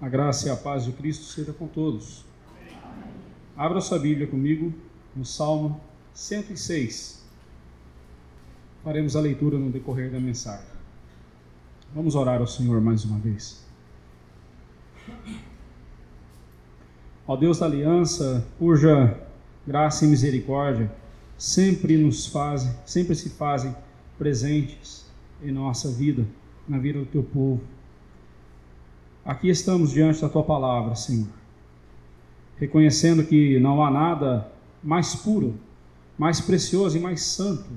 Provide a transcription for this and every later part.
A graça e a paz de Cristo seja com todos. Abra sua Bíblia comigo no Salmo 106. Faremos a leitura no decorrer da mensagem. Vamos orar ao Senhor mais uma vez. Ó Deus da aliança, cuja graça e misericórdia sempre nos fazem, sempre se fazem presentes em nossa vida, na vida do teu povo. Aqui estamos diante da tua palavra, Senhor, reconhecendo que não há nada mais puro, mais precioso e mais santo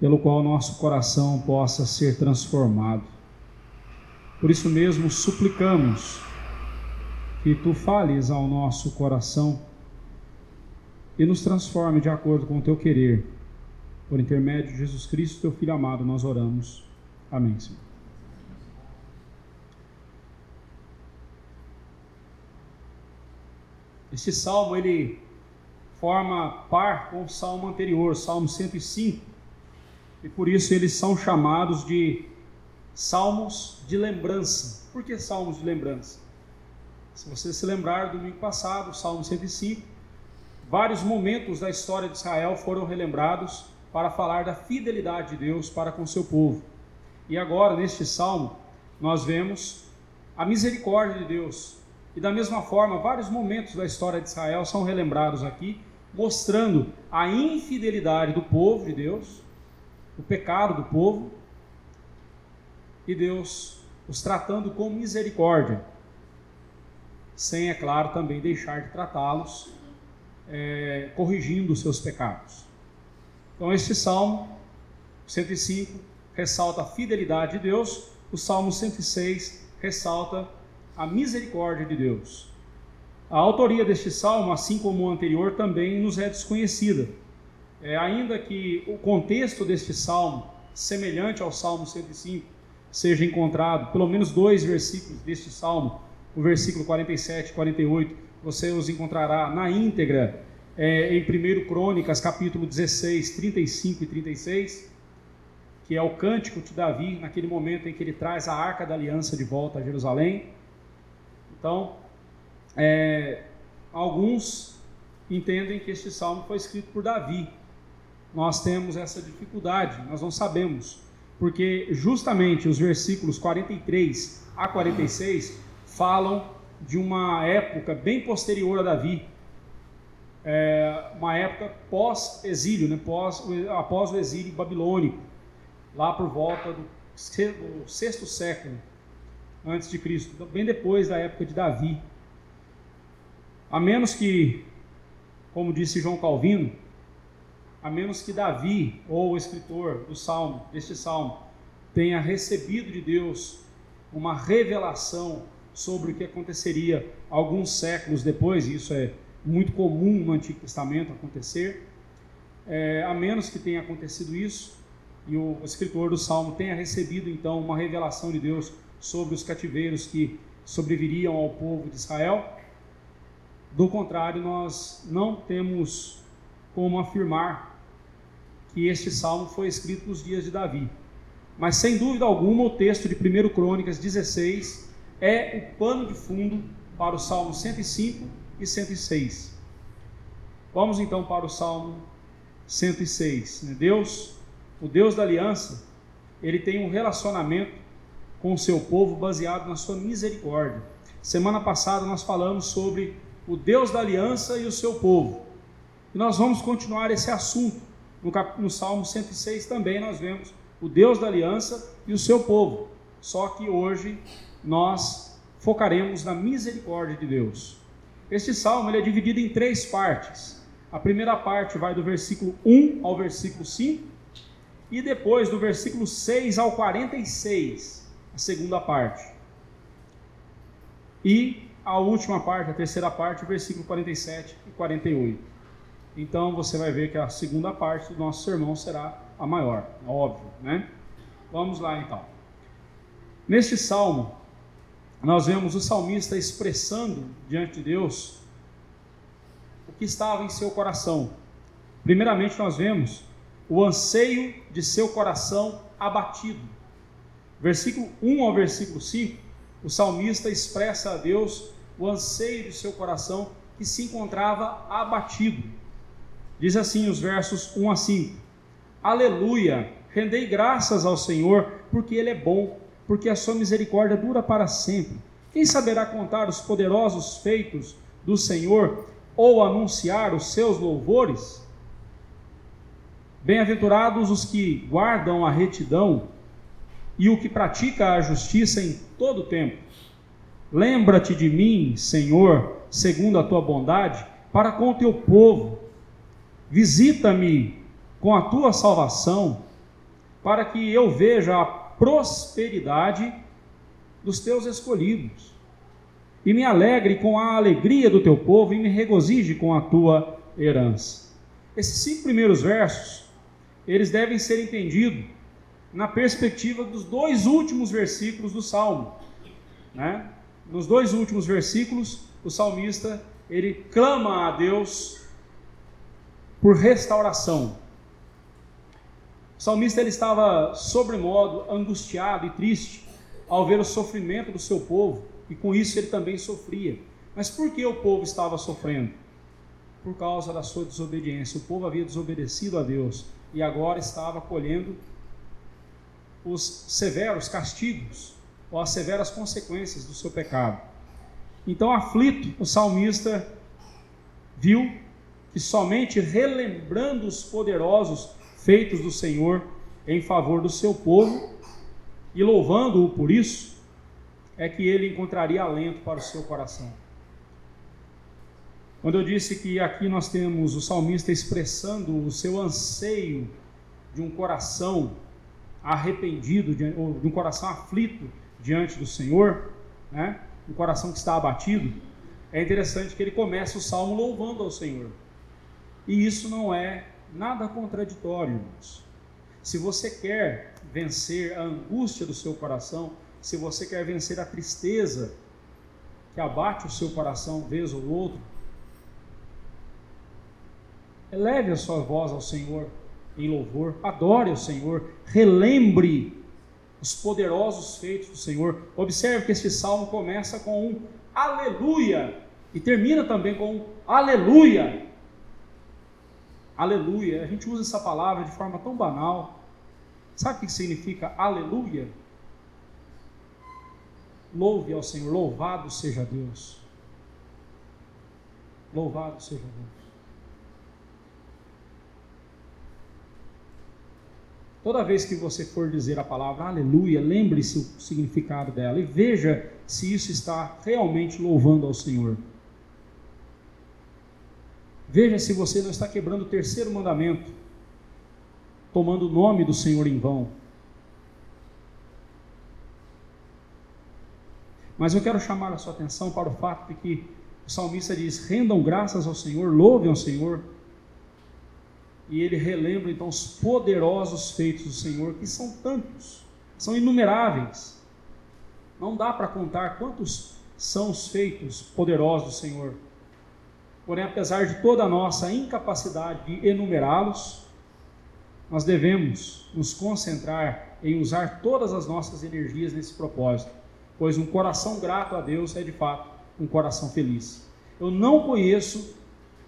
pelo qual nosso coração possa ser transformado. Por isso mesmo suplicamos que tu fales ao nosso coração e nos transforme de acordo com o teu querer. Por intermédio de Jesus Cristo, teu Filho amado, nós oramos. Amém, Senhor. Este salmo ele forma par com o salmo anterior, Salmo 105, e por isso eles são chamados de salmos de lembrança. Por que salmos de lembrança? Se você se lembrar do domingo passado, Salmo 105, vários momentos da história de Israel foram relembrados para falar da fidelidade de Deus para com seu povo. E agora, neste salmo, nós vemos a misericórdia de Deus e da mesma forma, vários momentos da história de Israel são relembrados aqui, mostrando a infidelidade do povo de Deus, o pecado do povo, e Deus os tratando com misericórdia, sem, é claro, também deixar de tratá-los, é, corrigindo os seus pecados. Então, este salmo 105 ressalta a fidelidade de Deus, o salmo 106 ressalta a misericórdia de Deus. A autoria deste salmo, assim como o anterior, também nos é desconhecida. É, ainda que o contexto deste salmo, semelhante ao salmo 105, seja encontrado, pelo menos dois versículos deste salmo, o versículo 47 e 48, você os encontrará na íntegra é, em 1 Crônicas, capítulo 16, 35 e 36, que é o cântico de Davi, naquele momento em que ele traz a arca da aliança de volta a Jerusalém. Então, é, alguns entendem que este salmo foi escrito por Davi. Nós temos essa dificuldade, nós não sabemos, porque justamente os versículos 43 a 46 falam de uma época bem posterior a Davi, é, uma época pós-exílio, né, pós, após o exílio babilônico, lá por volta do sexto século antes de Cristo, bem depois da época de Davi. A menos que, como disse João Calvino, a menos que Davi, ou o escritor do salmo, deste salmo, tenha recebido de Deus uma revelação sobre o que aconteceria alguns séculos depois, e isso é muito comum no Antigo Testamento acontecer, é, a menos que tenha acontecido isso, e o escritor do Salmo tenha recebido então uma revelação de Deus sobre os cativeiros que sobreviriam ao povo de Israel. Do contrário, nós não temos como afirmar que este salmo foi escrito nos dias de Davi. Mas sem dúvida alguma, o texto de 1 Crônicas 16 é o pano de fundo para o Salmo 105 e 106. Vamos então para o Salmo 106. Deus, o Deus da aliança, ele tem um relacionamento com o seu povo baseado na sua misericórdia. Semana passada nós falamos sobre o Deus da aliança e o seu povo. E nós vamos continuar esse assunto. No, cap... no Salmo 106 também nós vemos o Deus da aliança e o seu povo. Só que hoje nós focaremos na misericórdia de Deus. Este salmo ele é dividido em três partes. A primeira parte vai do versículo 1 ao versículo 5, e depois do versículo 6 ao 46 a segunda parte. E a última parte, a terceira parte, versículo 47 e 48. Então você vai ver que a segunda parte do nosso sermão será a maior, é óbvio, né? Vamos lá então. Neste salmo, nós vemos o salmista expressando diante de Deus o que estava em seu coração. Primeiramente, nós vemos o anseio de seu coração abatido versículo 1 ao versículo 5, o salmista expressa a Deus o anseio de seu coração que se encontrava abatido. Diz assim os versos 1 a 5: Aleluia! Rendei graças ao Senhor, porque Ele é bom, porque a sua misericórdia dura para sempre. Quem saberá contar os poderosos feitos do Senhor ou anunciar os seus louvores? Bem-aventurados os que guardam a retidão e o que pratica a justiça em todo o tempo. Lembra-te de mim, Senhor, segundo a tua bondade, para com o teu povo. Visita-me com a tua salvação, para que eu veja a prosperidade dos teus escolhidos, e me alegre com a alegria do teu povo, e me regozije com a tua herança. Esses cinco primeiros versos, eles devem ser entendidos na perspectiva dos dois últimos versículos do Salmo. Né? Nos dois últimos versículos, o salmista ele clama a Deus por restauração. O salmista ele estava sobremodo angustiado e triste ao ver o sofrimento do seu povo e com isso ele também sofria. Mas por que o povo estava sofrendo? Por causa da sua desobediência. O povo havia desobedecido a Deus e agora estava colhendo os severos castigos ou as severas consequências do seu pecado. Então, aflito, o salmista viu que somente relembrando os poderosos feitos do Senhor em favor do seu povo e louvando-o por isso, é que ele encontraria alento para o seu coração. Quando eu disse que aqui nós temos o salmista expressando o seu anseio de um coração arrependido, de, ou de um coração aflito diante do Senhor, né? um coração que está abatido, é interessante que ele comece o salmo louvando ao Senhor. E isso não é nada contraditório, irmãos. Se você quer vencer a angústia do seu coração, se você quer vencer a tristeza que abate o seu coração vez ou outro, eleve a sua voz ao Senhor em louvor, adore o Senhor, relembre os poderosos feitos do Senhor. Observe que este salmo começa com um aleluia e termina também com um aleluia. Aleluia. A gente usa essa palavra de forma tão banal. Sabe o que significa aleluia? Louve ao Senhor, louvado seja Deus. Louvado seja Deus. Toda vez que você for dizer a palavra aleluia, lembre-se o significado dela e veja se isso está realmente louvando ao Senhor. Veja se você não está quebrando o terceiro mandamento, tomando o nome do Senhor em vão. Mas eu quero chamar a sua atenção para o fato de que o salmista diz: rendam graças ao Senhor, louvem ao Senhor e ele relembra então os poderosos feitos do Senhor, que são tantos, são inumeráveis. Não dá para contar quantos são os feitos poderosos do Senhor. Porém, apesar de toda a nossa incapacidade de enumerá-los, nós devemos nos concentrar em usar todas as nossas energias nesse propósito, pois um coração grato a Deus é de fato um coração feliz. Eu não conheço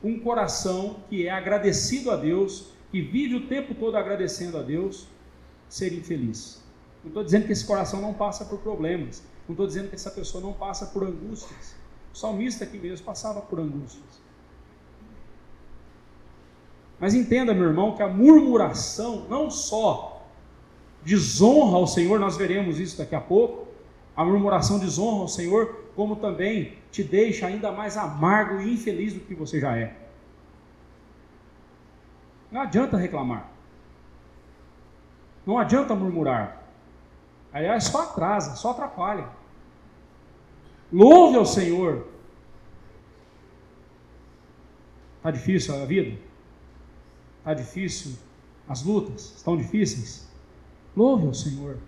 um coração que é agradecido a Deus, que vive o tempo todo agradecendo a Deus, ser infeliz. Não estou dizendo que esse coração não passa por problemas, não estou dizendo que essa pessoa não passa por angústias. O salmista aqui mesmo passava por angústias. Mas entenda, meu irmão, que a murmuração não só desonra ao Senhor, nós veremos isso daqui a pouco, a murmuração desonra ao Senhor, como também te deixa ainda mais amargo e infeliz do que você já é. Não adianta reclamar. Não adianta murmurar. Aliás, só atrasa, só atrapalha. Louve ao Senhor. Está difícil a vida? Está difícil as lutas? Estão difíceis? Louve ao Senhor.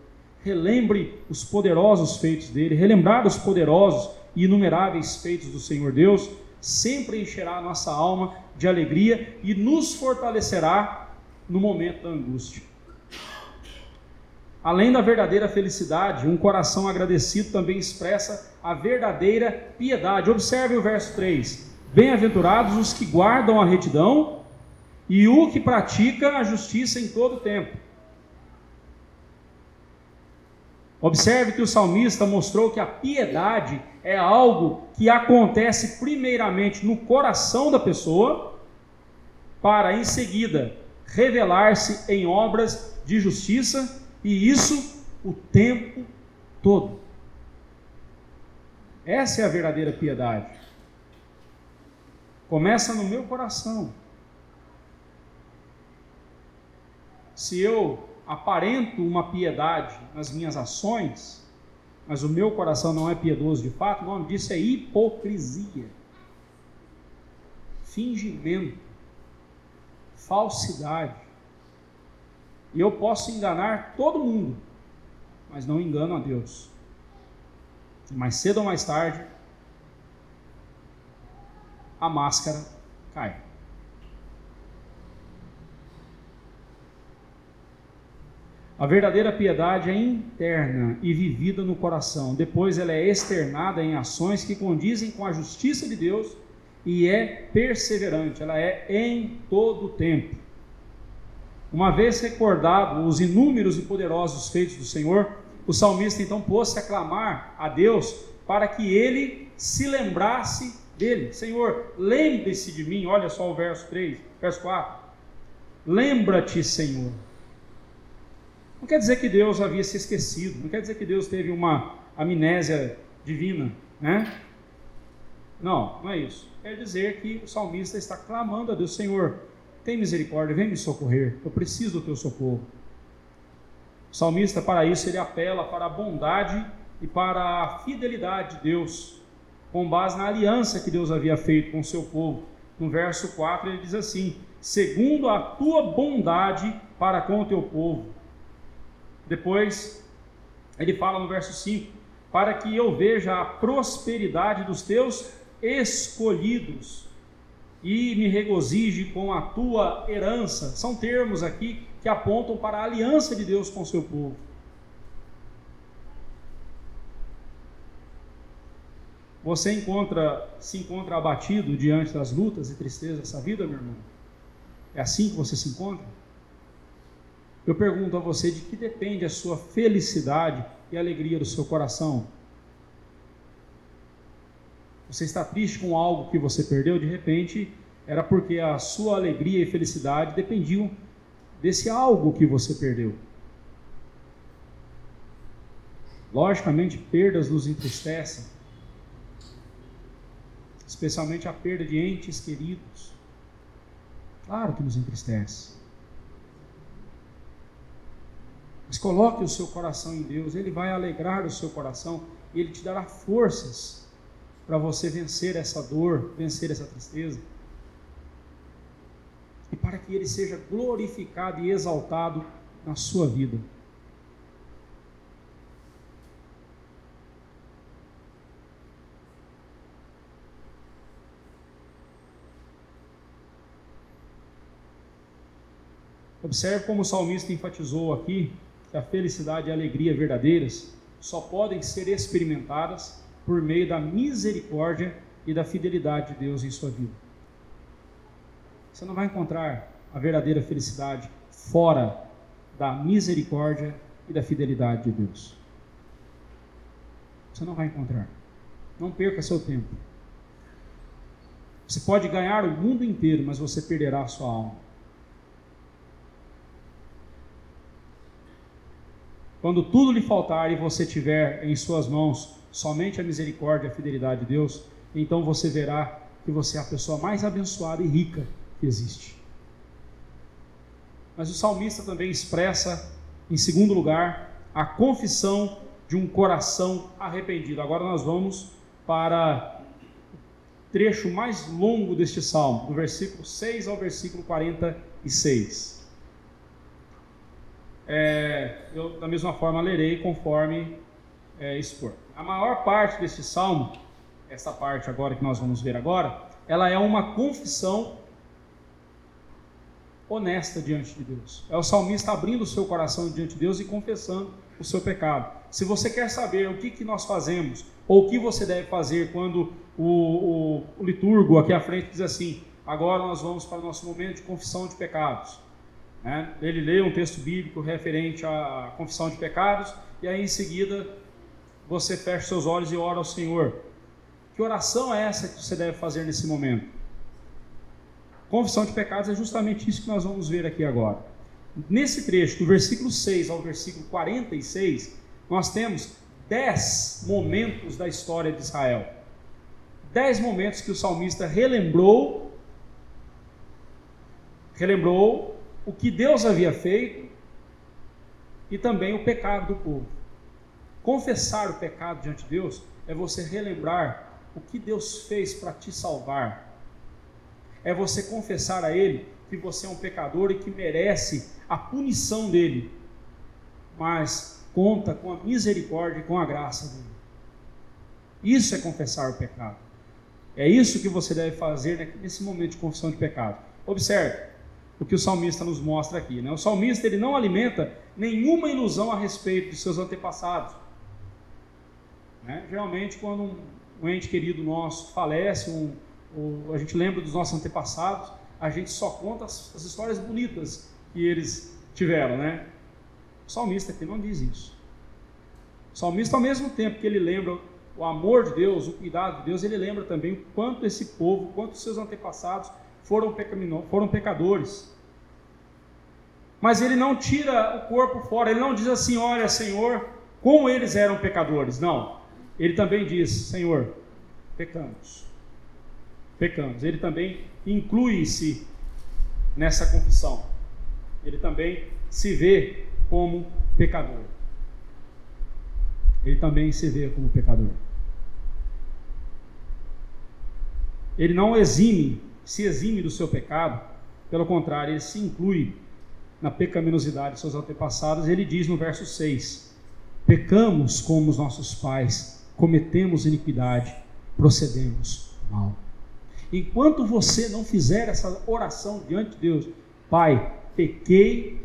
Relembre os poderosos feitos dele. Relembrar os poderosos e inumeráveis feitos do Senhor Deus, sempre encherá a nossa alma de alegria e nos fortalecerá no momento da angústia. Além da verdadeira felicidade, um coração agradecido também expressa a verdadeira piedade. Observe o verso 3: Bem-aventurados os que guardam a retidão e o que pratica a justiça em todo o tempo. Observe que o salmista mostrou que a piedade é algo que acontece primeiramente no coração da pessoa, para em seguida revelar-se em obras de justiça, e isso o tempo todo. Essa é a verdadeira piedade. Começa no meu coração. Se eu aparento uma piedade nas minhas ações, mas o meu coração não é piedoso de fato, o nome disso é hipocrisia, fingimento, falsidade. E eu posso enganar todo mundo, mas não engano a Deus. Mais cedo ou mais tarde, a máscara cai. A verdadeira piedade é interna e vivida no coração. Depois ela é externada em ações que condizem com a justiça de Deus e é perseverante. Ela é em todo o tempo. Uma vez recordado os inúmeros e poderosos feitos do Senhor, o salmista então pôs-se a clamar a Deus para que ele se lembrasse dele. Senhor, lembre-se de mim. Olha só o verso 3, verso 4. Lembra-te, Senhor não quer dizer que Deus havia se esquecido, não quer dizer que Deus teve uma amnésia divina, né? Não, não é isso. Quer dizer que o salmista está clamando a Deus: Senhor, tem misericórdia, vem me socorrer, eu preciso do teu socorro. O salmista, para isso, ele apela para a bondade e para a fidelidade de Deus, com base na aliança que Deus havia feito com o seu povo. No verso 4 ele diz assim: segundo a tua bondade para com o teu povo depois, ele fala no verso 5: Para que eu veja a prosperidade dos teus escolhidos e me regozije com a tua herança. São termos aqui que apontam para a aliança de Deus com o seu povo. Você encontra, se encontra abatido diante das lutas e tristezas dessa vida, meu irmão? É assim que você se encontra? Eu pergunto a você de que depende a sua felicidade e alegria do seu coração. Você está triste com algo que você perdeu, de repente, era porque a sua alegria e felicidade dependiam desse algo que você perdeu. Logicamente, perdas nos entristecem, especialmente a perda de entes queridos. Claro que nos entristece. Mas coloque o seu coração em Deus, Ele vai alegrar o seu coração e Ele te dará forças para você vencer essa dor, vencer essa tristeza. E para que Ele seja glorificado e exaltado na sua vida. Observe como o salmista enfatizou aqui que a felicidade e a alegria verdadeiras só podem ser experimentadas por meio da misericórdia e da fidelidade de Deus em sua vida. Você não vai encontrar a verdadeira felicidade fora da misericórdia e da fidelidade de Deus. Você não vai encontrar. Não perca seu tempo. Você pode ganhar o mundo inteiro, mas você perderá a sua alma. Quando tudo lhe faltar e você tiver em suas mãos somente a misericórdia e a fidelidade de Deus, então você verá que você é a pessoa mais abençoada e rica que existe. Mas o salmista também expressa, em segundo lugar, a confissão de um coração arrependido. Agora nós vamos para o trecho mais longo deste salmo, do versículo 6 ao versículo 46 é, eu da mesma forma lerei conforme é, expor. A maior parte desse salmo, essa parte agora que nós vamos ver agora, ela é uma confissão honesta diante de Deus. É o salmista abrindo o seu coração diante de Deus e confessando o seu pecado. Se você quer saber o que, que nós fazemos, ou o que você deve fazer quando o, o, o liturgo aqui à frente diz assim: agora nós vamos para o nosso momento de confissão de pecados. Né? Ele lê um texto bíblico referente à confissão de pecados, e aí em seguida você fecha seus olhos e ora ao Senhor. Que oração é essa que você deve fazer nesse momento? Confissão de pecados é justamente isso que nós vamos ver aqui agora. Nesse trecho, do versículo 6 ao versículo 46, nós temos dez momentos da história de Israel. Dez momentos que o salmista relembrou, relembrou o que Deus havia feito e também o pecado do povo. Confessar o pecado diante de Deus é você relembrar o que Deus fez para te salvar, é você confessar a Ele que você é um pecador e que merece a punição dele, mas conta com a misericórdia e com a graça dele. Isso é confessar o pecado. É isso que você deve fazer nesse momento de confissão de pecado. Observe o que o salmista nos mostra aqui. Né? O salmista ele não alimenta nenhuma ilusão a respeito de seus antepassados. Né? Geralmente, quando um, um ente querido nosso falece, um, a gente lembra dos nossos antepassados, a gente só conta as, as histórias bonitas que eles tiveram, né? O salmista aqui não diz isso. O salmista, ao mesmo tempo que ele lembra o amor de Deus, o cuidado de Deus, ele lembra também o quanto esse povo, quanto seus antepassados foram, foram pecadores. Mas ele não tira o corpo fora, ele não diz assim: olha, Senhor, como eles eram pecadores. Não. Ele também diz: Senhor, pecamos pecamos. Ele também inclui-se nessa confissão. Ele também se vê como pecador. Ele também se vê como pecador. Ele não exime, se exime do seu pecado, pelo contrário, ele se inclui na pecaminosidade de seus antepassados. Ele diz no verso 6: Pecamos como os nossos pais, cometemos iniquidade, procedemos mal. Enquanto você não fizer essa oração diante de Deus, Pai, pequei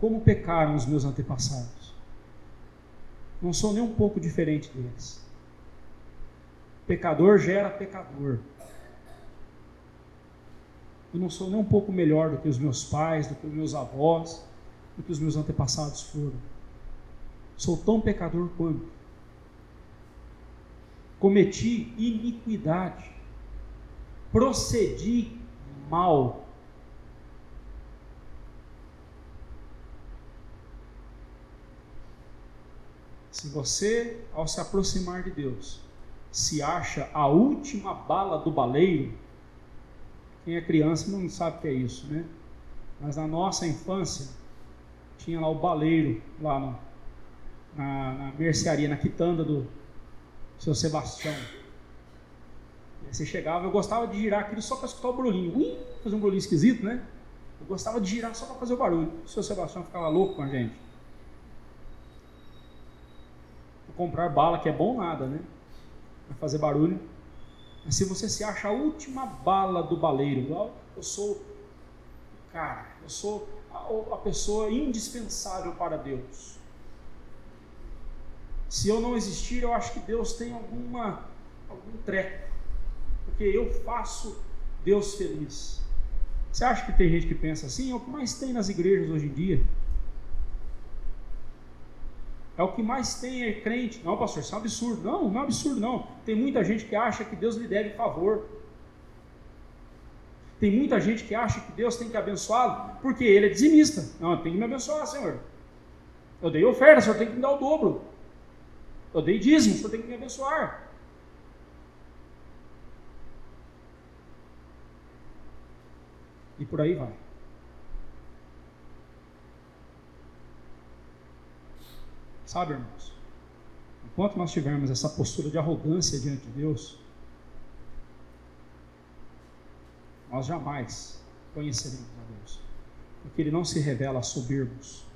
como pecaram os meus antepassados. Não sou nem um pouco diferente deles. Pecador gera pecador. Eu não sou nem um pouco melhor do que os meus pais, do que os meus avós, do que os meus antepassados foram. Sou tão pecador quanto. Cometi iniquidade procedi mal. Se você, ao se aproximar de Deus, se acha a última bala do baleiro, quem é criança não sabe o que é isso, né? Mas na nossa infância, tinha lá o baleiro, lá no, na, na mercearia, na quitanda do seu Sebastião. Você chegava, eu gostava de girar aquilo só para escutar o barulhinho. Ui, fazer um barulhinho esquisito, né? Eu gostava de girar só para fazer o barulho. O seu Sebastião ficava louco com a gente. Vou comprar bala, que é bom nada, né? Para fazer barulho. Mas se você se acha a última bala do baleiro, eu sou o cara, eu sou a, a pessoa indispensável para Deus. Se eu não existir, eu acho que Deus tem alguma, algum treco porque eu faço Deus feliz. Você acha que tem gente que pensa assim? É o que mais tem nas igrejas hoje em dia. É o que mais tem é crente. Não, pastor, isso é um absurdo. Não, não é um absurdo, não. Tem muita gente que acha que Deus lhe deve favor. Tem muita gente que acha que Deus tem que abençoá-lo porque ele é dizimista. Não, tem que me abençoar, Senhor. Eu dei oferta, o Senhor tem que me dar o dobro. Eu dei dízimo, o Senhor tem que me abençoar. E por aí vai. Sabe, irmãos? Enquanto nós tivermos essa postura de arrogância diante de Deus, nós jamais conheceremos a Deus. Porque Ele não se revela a soberbos.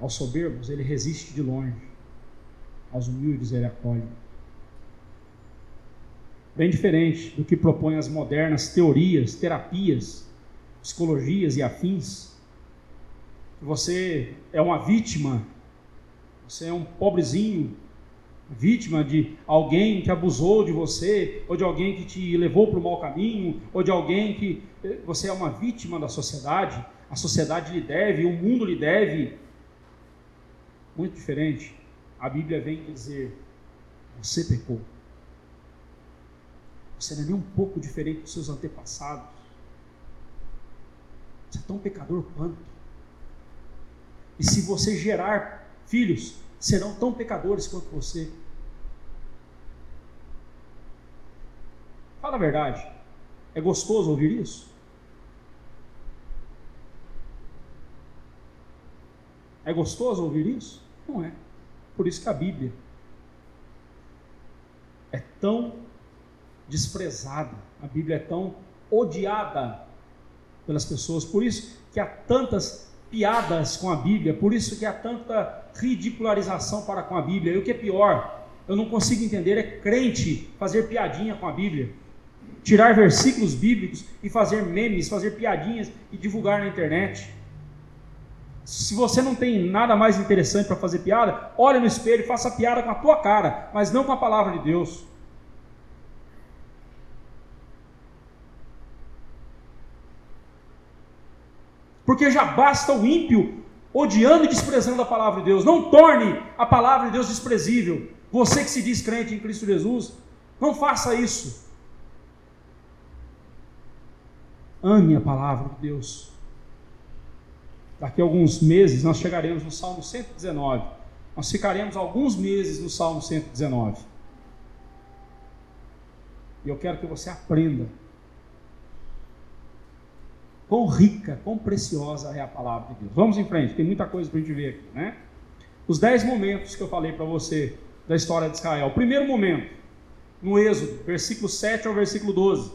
Aos soberbos, Ele resiste de longe. Aos humildes, Ele acolhe bem diferente do que propõem as modernas teorias, terapias psicologias e afins, você é uma vítima, você é um pobrezinho, vítima de alguém que abusou de você, ou de alguém que te levou para o mau caminho, ou de alguém que eh, você é uma vítima da sociedade, a sociedade lhe deve, o mundo lhe deve. Muito diferente. A Bíblia vem dizer: você pecou. Você não é nem um pouco diferente dos seus antepassados. Você é tão pecador quanto. E se você gerar filhos, serão tão pecadores quanto você. Fala a verdade. É gostoso ouvir isso? É gostoso ouvir isso? Não é. Por isso que a Bíblia é tão desprezada, a Bíblia é tão odiada pelas pessoas, por isso que há tantas piadas com a Bíblia, por isso que há tanta ridicularização para com a Bíblia. E o que é pior, eu não consigo entender é crente fazer piadinha com a Bíblia. Tirar versículos bíblicos e fazer memes, fazer piadinhas e divulgar na internet. Se você não tem nada mais interessante para fazer piada, olhe no espelho e faça piada com a tua cara, mas não com a palavra de Deus. Porque já basta o ímpio odiando e desprezando a palavra de Deus. Não torne a palavra de Deus desprezível. Você que se diz crente em Cristo Jesus, não faça isso. Ame a palavra de Deus. Daqui a alguns meses nós chegaremos no Salmo 119. Nós ficaremos alguns meses no Salmo 119. E eu quero que você aprenda quão rica, quão preciosa é a palavra de Deus. Vamos em frente, tem muita coisa para a gente ver aqui, né? Os dez momentos que eu falei para você da história de Israel. O primeiro momento, no Êxodo, versículo 7 ao versículo 12.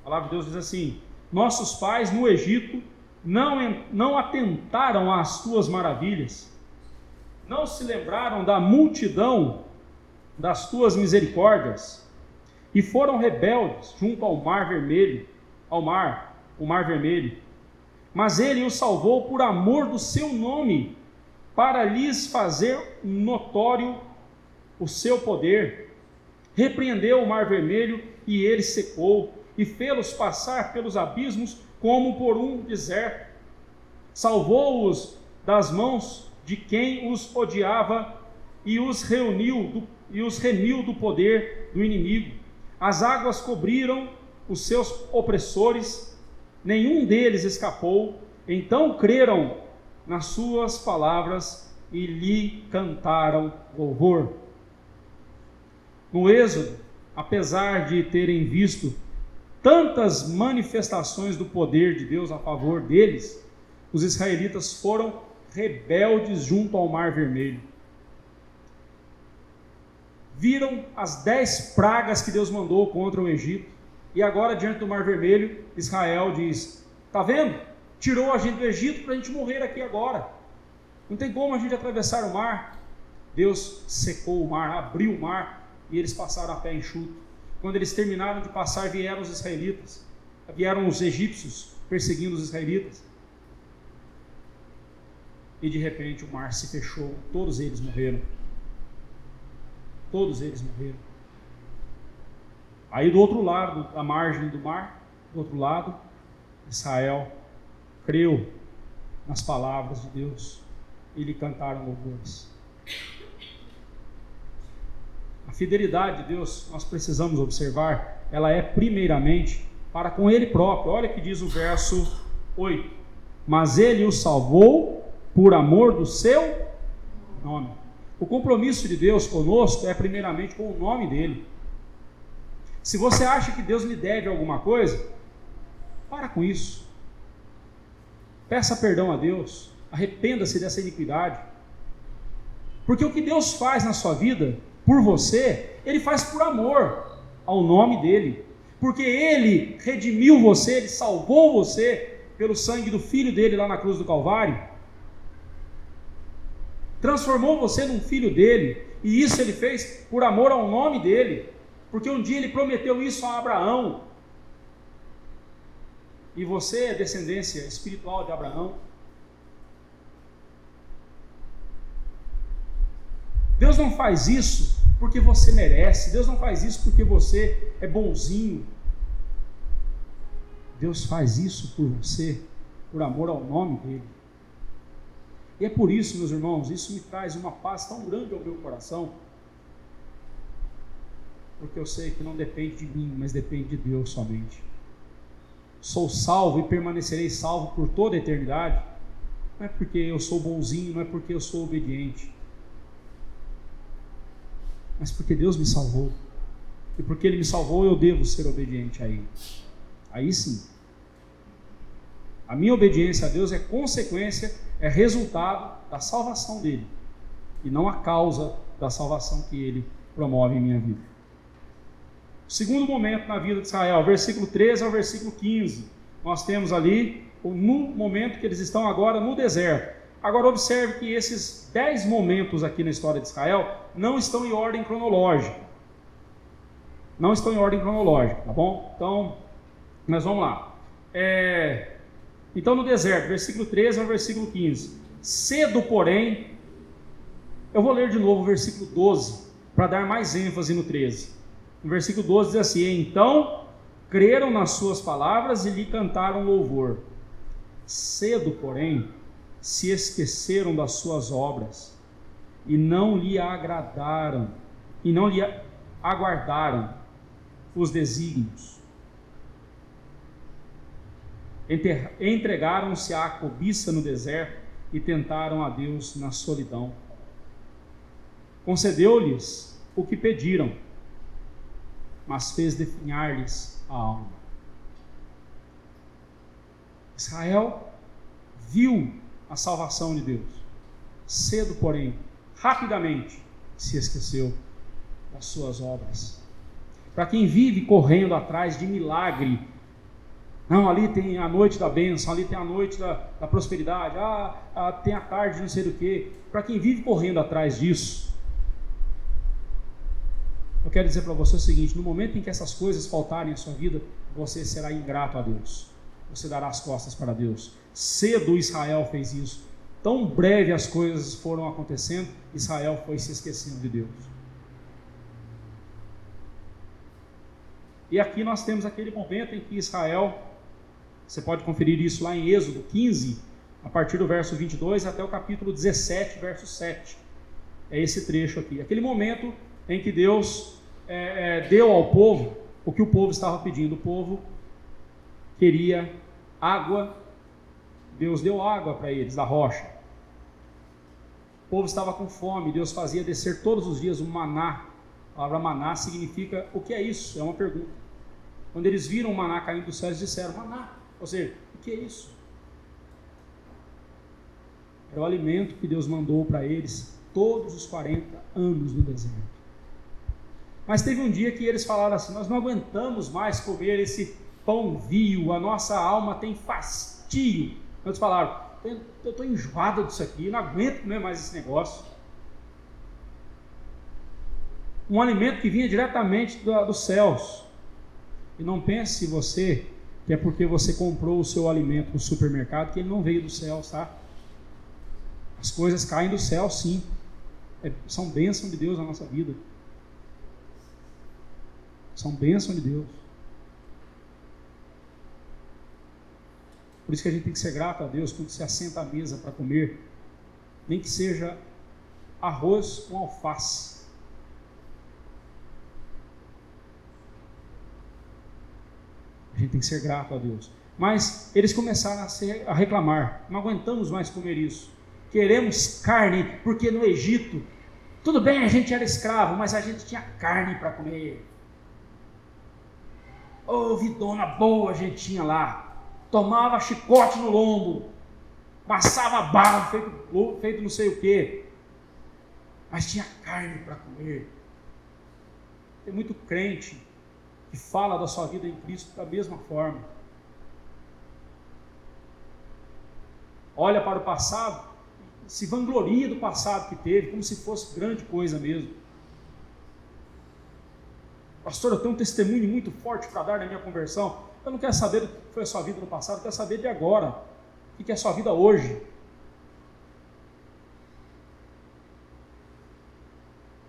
A palavra de Deus diz assim: Nossos pais no Egito não, não atentaram às tuas maravilhas, não se lembraram da multidão das tuas misericórdias, e foram rebeldes junto ao mar vermelho, ao mar, o Mar Vermelho. Mas ele os salvou por amor do seu nome, para lhes fazer notório o seu poder. Repreendeu o Mar Vermelho e ele secou, e fê-los passar pelos abismos como por um deserto. Salvou-os das mãos de quem os odiava e os reuniu do, e os remiu do poder do inimigo. As águas cobriram os seus opressores nenhum deles escapou. Então creram nas suas palavras e lhe cantaram louvor. No Êxodo, apesar de terem visto tantas manifestações do poder de Deus a favor deles, os israelitas foram rebeldes junto ao Mar Vermelho. Viram as dez pragas que Deus mandou contra o Egito e agora, diante do Mar Vermelho, Israel diz: Está vendo? Tirou a gente do Egito para a gente morrer aqui agora. Não tem como a gente atravessar o mar. Deus secou o mar, abriu o mar e eles passaram a pé enxuto. Quando eles terminaram de passar, vieram os israelitas, vieram os egípcios perseguindo os israelitas. E de repente o mar se fechou, todos eles morreram. Todos eles morreram. Aí do outro lado, da margem do mar, do outro lado, Israel creu nas palavras de Deus e lhe cantaram louvores. A fidelidade de Deus, nós precisamos observar, ela é primeiramente para com Ele próprio. Olha que diz o verso 8: Mas Ele o salvou por amor do seu nome. O compromisso de Deus conosco é primeiramente com o nome dEle. Se você acha que Deus lhe deve alguma coisa, para com isso. Peça perdão a Deus. Arrependa-se dessa iniquidade. Porque o que Deus faz na sua vida, por você, Ele faz por amor ao nome dEle. Porque Ele redimiu você, Ele salvou você pelo sangue do Filho dele lá na cruz do Calvário. Transformou você num filho dele. E isso Ele fez por amor ao nome dEle porque um dia ele prometeu isso a Abraão. e você é descendência espiritual de Abraão. Deus não faz isso porque você merece, Deus não faz isso porque você é bonzinho. Deus faz isso por você, por amor ao nome dEle. E é por isso, meus irmãos, isso me traz uma paz tão grande ao meu coração, porque eu sei que não depende de mim, mas depende de Deus somente. Sou salvo e permanecerei salvo por toda a eternidade, não é porque eu sou bonzinho, não é porque eu sou obediente, mas porque Deus me salvou. E porque Ele me salvou, eu devo ser obediente a Ele. Aí sim. A minha obediência a Deus é consequência, é resultado da salvação dele, e não a causa da salvação que ele promove em minha vida. Segundo momento na vida de Israel, versículo 13 ao versículo 15, nós temos ali o momento que eles estão agora no deserto. Agora observe que esses dez momentos aqui na história de Israel não estão em ordem cronológica. Não estão em ordem cronológica, tá bom? Então, nós vamos lá. É, então, no deserto, versículo 13 ao versículo 15. Cedo, porém, eu vou ler de novo o versículo 12, para dar mais ênfase no 13. No versículo 12 diz assim: Então creram nas suas palavras e lhe cantaram louvor. Cedo, porém, se esqueceram das suas obras e não lhe agradaram e não lhe aguardaram os desígnios. Entregaram-se à cobiça no deserto e tentaram a Deus na solidão. Concedeu-lhes o que pediram, mas fez definhar-lhes a alma. Israel viu a salvação de Deus. Cedo, porém, rapidamente se esqueceu das suas obras. Para quem vive correndo atrás de milagre, não, ali tem a noite da bênção, ali tem a noite da, da prosperidade, ah, ah, tem a tarde de não sei do que. Para quem vive correndo atrás disso, eu quero dizer para você o seguinte: no momento em que essas coisas faltarem à sua vida, você será ingrato a Deus, você dará as costas para Deus, Cedo Israel fez isso. Tão breve as coisas foram acontecendo, Israel foi se esquecendo de Deus. E aqui nós temos aquele momento em que Israel, você pode conferir isso lá em Êxodo 15, a partir do verso 22 até o capítulo 17, verso 7. É esse trecho aqui. Aquele momento em que Deus é, é, deu ao povo o que o povo estava pedindo. O povo queria água Deus deu água para eles da rocha. O povo estava com fome, Deus fazia descer todos os dias um maná. A palavra maná significa o que é isso? É uma pergunta. Quando eles viram o maná caindo do céu, eles disseram: maná. Ou seja, o que é isso? Era o alimento que Deus mandou para eles todos os 40 anos no deserto. Mas teve um dia que eles falaram assim: Nós não aguentamos mais comer esse pão vil, a nossa alma tem fastio Outros falaram, eu estou enjoado disso aqui, não aguento comer mais esse negócio. Um alimento que vinha diretamente do, dos céus. E não pense você que é porque você comprou o seu alimento no supermercado que ele não veio do céu, tá? As coisas caem do céu, sim. É, são bênção de Deus na nossa vida. São bênção de Deus. Por isso que a gente tem que ser grato a Deus quando se assenta à mesa para comer, nem que seja arroz com alface. A gente tem que ser grato a Deus. Mas eles começaram a, ser, a reclamar: não aguentamos mais comer isso. Queremos carne, porque no Egito, tudo bem, a gente era escravo, mas a gente tinha carne para comer. Ô, oh, vidona boa a gente tinha lá tomava chicote no lombo, passava bala, feito, feito não sei o quê, mas tinha carne para comer. Tem muito crente que fala da sua vida em Cristo da mesma forma. Olha para o passado, se vangloria do passado que teve, como se fosse grande coisa mesmo. Pastor, eu tenho um testemunho muito forte para dar na minha conversão. Eu não quero saber foi a sua vida no passado, eu quero saber de agora. O que é a sua vida hoje?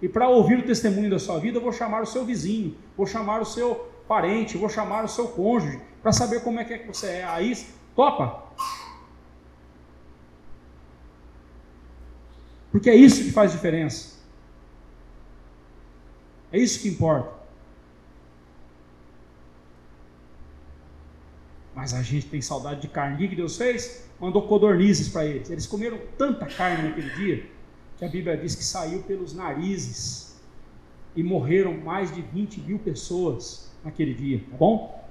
E para ouvir o testemunho da sua vida, eu vou chamar o seu vizinho, vou chamar o seu parente, vou chamar o seu cônjuge, para saber como é que, é que você é. Aí, topa? Porque é isso que faz diferença. É isso que importa. Mas a gente tem saudade de carne. O que Deus fez? Mandou codornizes para eles. Eles comeram tanta carne naquele dia que a Bíblia diz que saiu pelos narizes e morreram mais de 20 mil pessoas naquele dia, tá bom?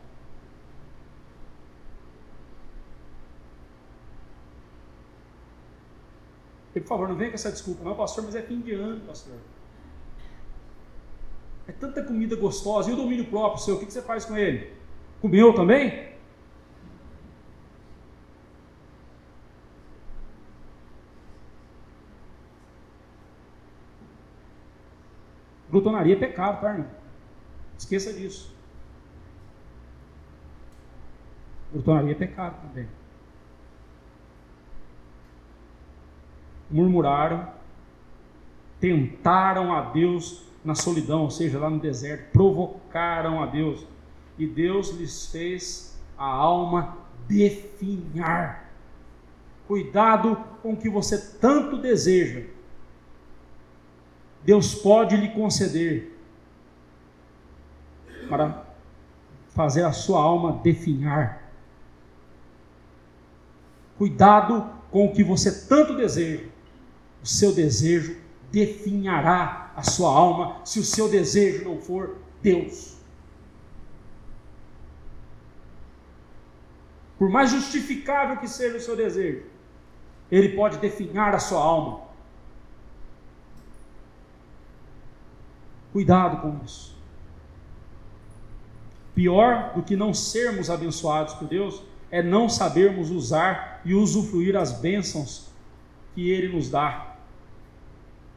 Por favor, não venha com essa desculpa, não, pastor, mas é fim de ano, pastor. É tanta comida gostosa. E o domínio próprio seu, o que você faz com ele? Comeu também? Glutonaria é pecado, tá, irmão? Esqueça disso. Glutonaria é pecado também. Murmuraram, tentaram a Deus na solidão, ou seja, lá no deserto, provocaram a Deus. E Deus lhes fez a alma definhar. Cuidado com o que você tanto deseja Deus pode lhe conceder para fazer a sua alma definhar. Cuidado com o que você tanto deseja. O seu desejo definhará a sua alma se o seu desejo não for Deus. Por mais justificável que seja o seu desejo, ele pode definhar a sua alma. Cuidado com isso. Pior do que não sermos abençoados por Deus é não sabermos usar e usufruir as bênçãos que Ele nos dá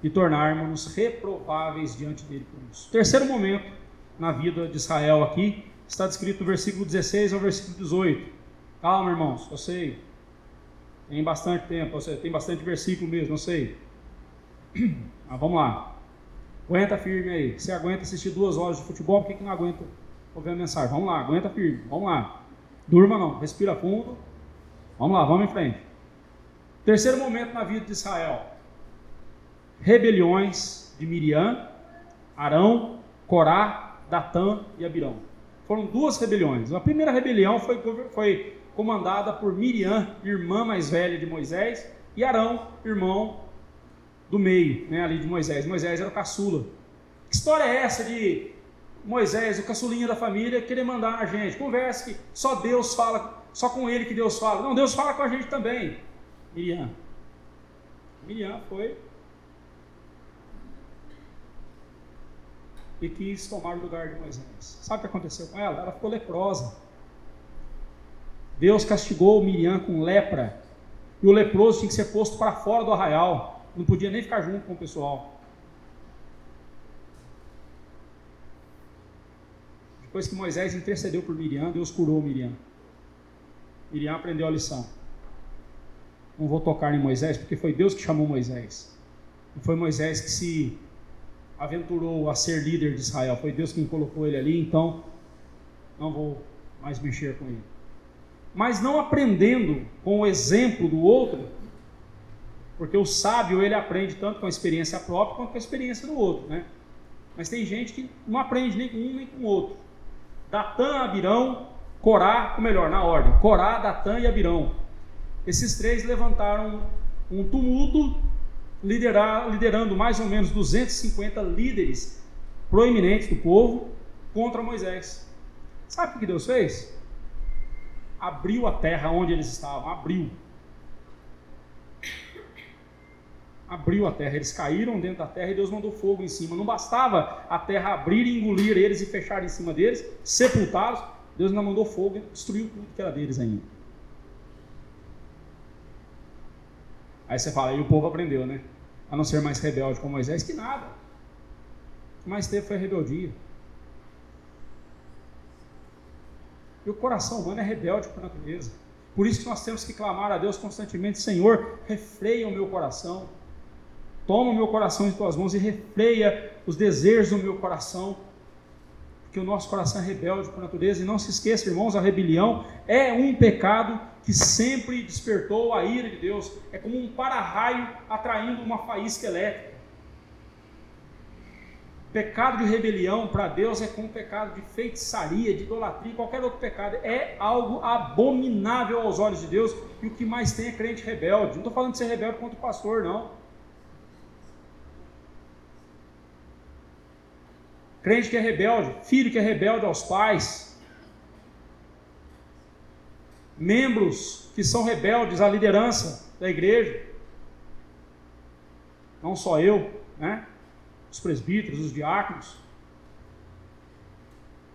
e tornarmos reprováveis diante dele por isso. Terceiro momento na vida de Israel aqui está descrito no versículo 16 ao versículo 18. Calma, irmãos, eu sei. Tem bastante tempo, tem bastante versículo mesmo, eu sei. Mas vamos lá. Aguenta firme aí. Você aguenta assistir duas horas de futebol, por que, que não aguenta ouvir a mensagem? Vamos lá, aguenta firme. Vamos lá. Durma não, respira fundo. Vamos lá, vamos em frente. Terceiro momento na vida de Israel: rebeliões de Miriam, Arão, Corá, Datã e Abirão. Foram duas rebeliões. A primeira rebelião foi, foi comandada por Miriam, irmã mais velha de Moisés, e Arão, irmão do meio, né, ali de Moisés. Moisés era o caçula. Que história é essa de Moisés, o caçulinha da família, querer mandar a gente? Converse que só Deus fala, só com ele que Deus fala. Não, Deus fala com a gente também. Miriam. Miriam foi e quis tomar o lugar de Moisés. Sabe o que aconteceu com ela? Ela ficou leprosa. Deus castigou Miriam com lepra. E o leproso tinha que ser posto para fora do arraial não podia nem ficar junto com o pessoal. Depois que Moisés intercedeu por Miriam, Deus curou Miriam. Miriam aprendeu a lição. Não vou tocar em Moisés, porque foi Deus que chamou Moisés. Não foi Moisés que se aventurou a ser líder de Israel. Foi Deus quem colocou ele ali, então não vou mais mexer com ele. Mas não aprendendo com o exemplo do outro, porque o sábio, ele aprende tanto com a experiência própria quanto com a experiência do outro, né? Mas tem gente que não aprende nem com um nem com o outro. Datã, Abirão, Corá, ou melhor, na ordem, Corá, Datã e Abirão. Esses três levantaram um tumulto, liderar, liderando mais ou menos 250 líderes proeminentes do povo contra Moisés. Sabe o que Deus fez? Abriu a terra onde eles estavam, abriu abriu a terra. Eles caíram dentro da terra e Deus mandou fogo em cima. Não bastava a terra abrir e engolir eles e fechar em cima deles, sepultá-los. Deus ainda mandou fogo e destruiu tudo que era deles ainda. Aí você fala, e o povo aprendeu, né? A não ser mais rebelde como Moisés, que nada. O que mais teve foi rebeldia. E o coração humano é rebelde por natureza. Por isso que nós temos que clamar a Deus constantemente: Senhor, refreia o meu coração. Toma o meu coração em tuas mãos e refreia os desejos do meu coração. Porque o nosso coração é rebelde por natureza. E não se esqueça, irmãos, a rebelião é um pecado que sempre despertou a ira de Deus. É como um para-raio atraindo uma faísca elétrica. Pecado de rebelião para Deus é como pecado de feitiçaria, de idolatria, qualquer outro pecado. É algo abominável aos olhos de Deus. E o que mais tem é crente rebelde. Não estou falando de ser rebelde contra o pastor, não. Crente que é rebelde, filho que é rebelde aos pais, membros que são rebeldes à liderança da igreja, não só eu, né? os presbíteros, os diáconos.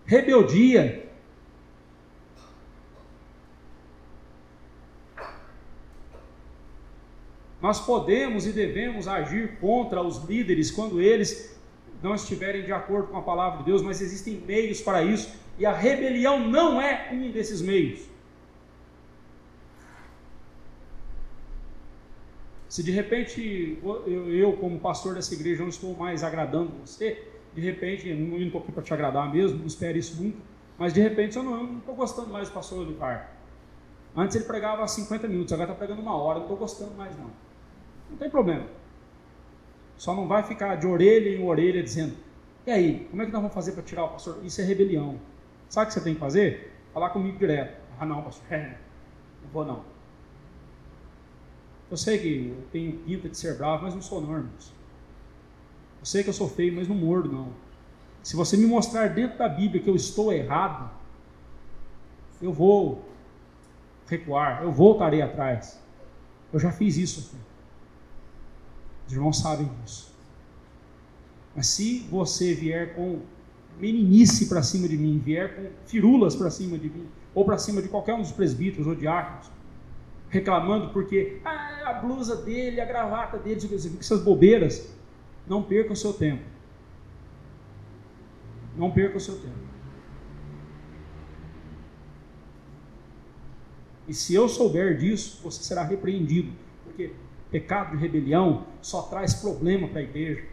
Rebeldia. Nós podemos e devemos agir contra os líderes quando eles não estiverem de acordo com a palavra de Deus, mas existem meios para isso, e a rebelião não é um desses meios. Se de repente eu, como pastor dessa igreja, não estou mais agradando você, de repente, não estou aqui para te agradar mesmo, não espere isso nunca, mas de repente eu não estou gostando mais do pastor Olivar. Antes ele pregava 50 minutos, agora está pregando uma hora, não estou gostando mais não. Não tem problema. Só não vai ficar de orelha em orelha dizendo, e aí, como é que nós vamos fazer para tirar o pastor? Isso é rebelião. Sabe o que você tem que fazer? Falar comigo direto. Ah não, pastor, é, não vou não. Eu sei que eu tenho pinta de ser bravo, mas não sou não, irmãos. Eu sei que eu sou feio, mas não mordo, não. Se você me mostrar dentro da Bíblia que eu estou errado, eu vou recuar, eu voltarei atrás. Eu já fiz isso aqui. Os irmãos sabem disso. Mas se você vier com meninice para cima de mim, vier com firulas para cima de mim, ou para cima de qualquer um dos presbíteros ou diáconos, reclamando porque ah, a blusa dele, a gravata dele, essas bobeiras, não perca o seu tempo. Não perca o seu tempo. E se eu souber disso, você será repreendido, pecado de rebelião só traz problema para a igreja.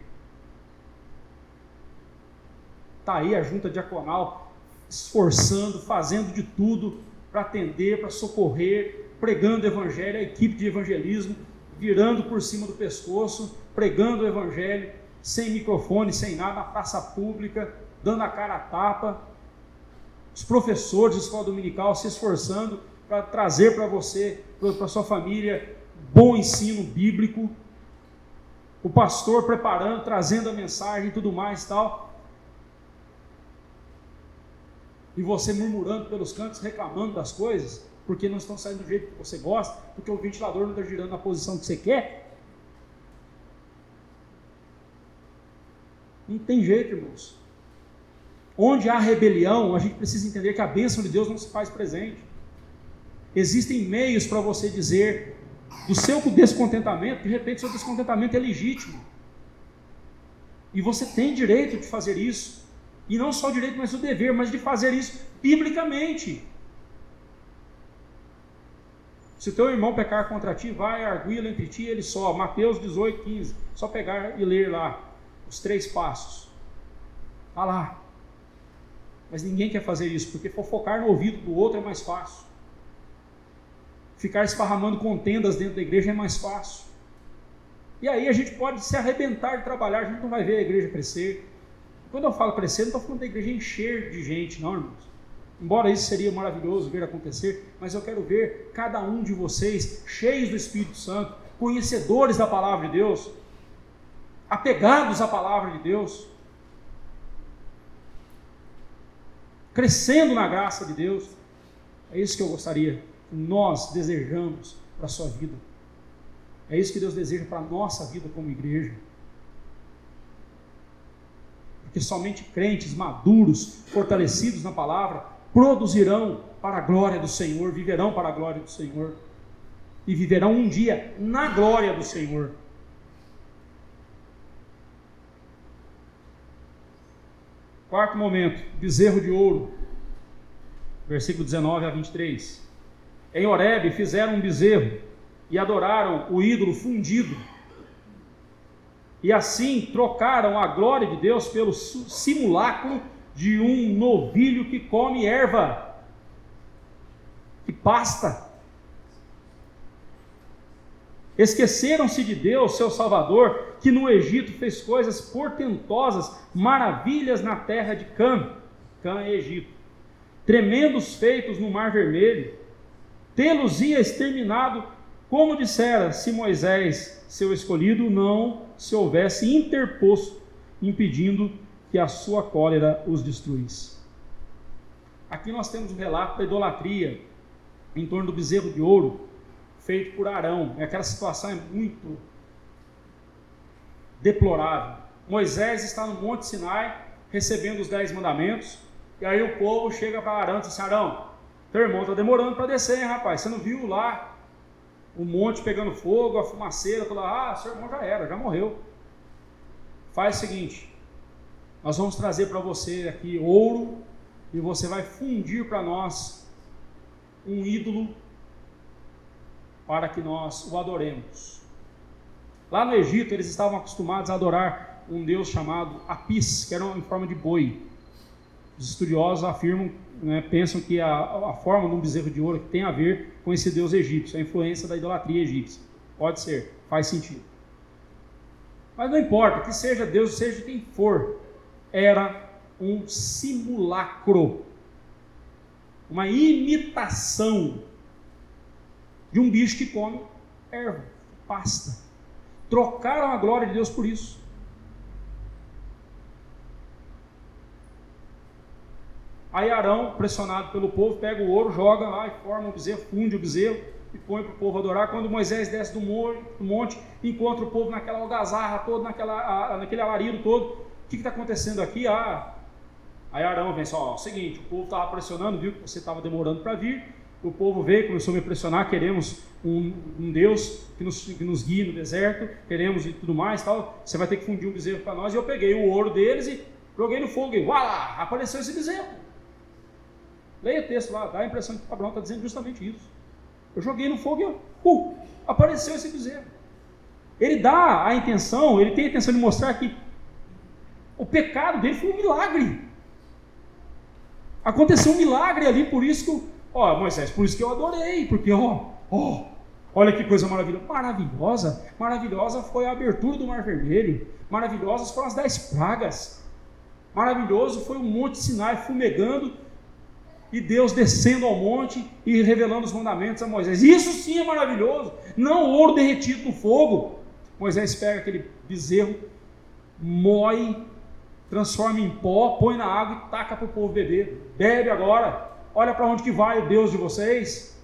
Está aí a junta diaconal esforçando, fazendo de tudo para atender, para socorrer, pregando o evangelho, a equipe de evangelismo virando por cima do pescoço, pregando o evangelho, sem microfone, sem nada, na praça pública, dando a cara a tapa. Os professores de escola dominical se esforçando para trazer para você, para sua família, bom ensino bíblico. O pastor preparando, trazendo a mensagem e tudo mais tal. E você murmurando pelos cantos, reclamando das coisas porque não estão saindo do jeito que você gosta, porque o ventilador não está girando na posição que você quer. Não tem jeito, irmãos. Onde há rebelião, a gente precisa entender que a bênção de Deus não se faz presente. Existem meios para você dizer do seu descontentamento, de repente seu descontentamento é legítimo. E você tem direito de fazer isso. E não só o direito, mas o dever, mas de fazer isso biblicamente. Se teu irmão pecar contra ti, vai, arguí-lo entre ti e ele só. Mateus 18, 15. Só pegar e ler lá os três passos. Está lá. Mas ninguém quer fazer isso, porque fofocar no ouvido do outro é mais fácil. Ficar esparramando contendas dentro da igreja é mais fácil. E aí a gente pode se arrebentar de trabalhar, a gente não vai ver a igreja crescer. Quando eu falo crescer, não estou falando da igreja encher de gente, não, irmãos. Embora isso seria maravilhoso ver acontecer, mas eu quero ver cada um de vocês cheios do Espírito Santo, conhecedores da palavra de Deus, apegados à palavra de Deus, crescendo na graça de Deus. É isso que eu gostaria, nós desejamos para a sua vida. É isso que Deus deseja para a nossa vida como igreja. Porque somente crentes maduros, fortalecidos na palavra, produzirão para a glória do Senhor, viverão para a glória do Senhor. E viverão um dia na glória do Senhor. Quarto momento, bezerro de ouro. versículo 19 a 23. Em Horebe fizeram um bezerro e adoraram o ídolo fundido. E assim trocaram a glória de Deus pelo simulacro de um novilho que come erva, que pasta. Esqueceram-se de Deus, seu Salvador, que no Egito fez coisas portentosas, maravilhas na terra de Cã, Cã é Egito, tremendos feitos no Mar Vermelho, tê-los ia exterminado, como dissera, se Moisés, seu escolhido, não se houvesse interposto, impedindo que a sua cólera os destruísse. Aqui nós temos um relato da idolatria em torno do bezerro de ouro feito por Arão. É aquela situação é muito deplorável. Moisés está no Monte Sinai recebendo os dez mandamentos, e aí o povo chega para Arão e diz assim, Arão, teu irmão está demorando para descer, hein, rapaz? Você não viu lá o monte pegando fogo, a fumaceira, toda ah, seu irmão já era, já morreu. Faz o seguinte, nós vamos trazer para você aqui ouro e você vai fundir para nós um ídolo para que nós o adoremos. Lá no Egito, eles estavam acostumados a adorar um deus chamado Apis, que era em forma de boi. Os estudiosos afirmam, né, pensam que a, a forma de um bezerro de ouro tem a ver com esse deus egípcio, a influência da idolatria egípcia. Pode ser, faz sentido. Mas não importa, que seja Deus, seja quem for, era um simulacro, uma imitação de um bicho que come erva, pasta. Trocaram a glória de Deus por isso. Aí Arão, pressionado pelo povo, pega o ouro, joga lá e forma o bezerro, funde o bezerro e põe para o povo adorar. Quando Moisés desce do monte, encontra o povo naquela algazarra toda, naquela, naquele alarido todo. O que está acontecendo aqui? Ah, aí Arão vem só, ó, o seguinte, o povo estava pressionando, viu que você estava demorando para vir, o povo veio, começou a me pressionar, queremos um, um Deus que nos, que nos, guie no deserto, queremos e tudo mais, tal. Você vai ter que fundir um bezerro para nós. E eu peguei o ouro deles e joguei no fogo e uá, apareceu esse bezerro. Leia o texto lá, dá a impressão que Abraão está dizendo justamente isso. Eu joguei no fogo e uh, apareceu esse bezerro. Ele dá a intenção, ele tem a intenção de mostrar que o pecado dele foi um milagre. Aconteceu um milagre ali, por isso que Ó, Moisés, por isso que eu adorei, porque ó, ó, olha que coisa maravilhosa. Maravilhosa, maravilhosa foi a abertura do Mar Vermelho. Maravilhosas foram as dez pragas. Maravilhoso foi o Monte Sinai fumegando e Deus descendo ao monte e revelando os mandamentos a Moisés. Isso sim é maravilhoso. Não ouro derretido no fogo. Moisés pega aquele bezerro, moe, transforma em pó, põe na água e taca para o povo beber. Bebe agora. Olha para onde que vai o Deus de vocês.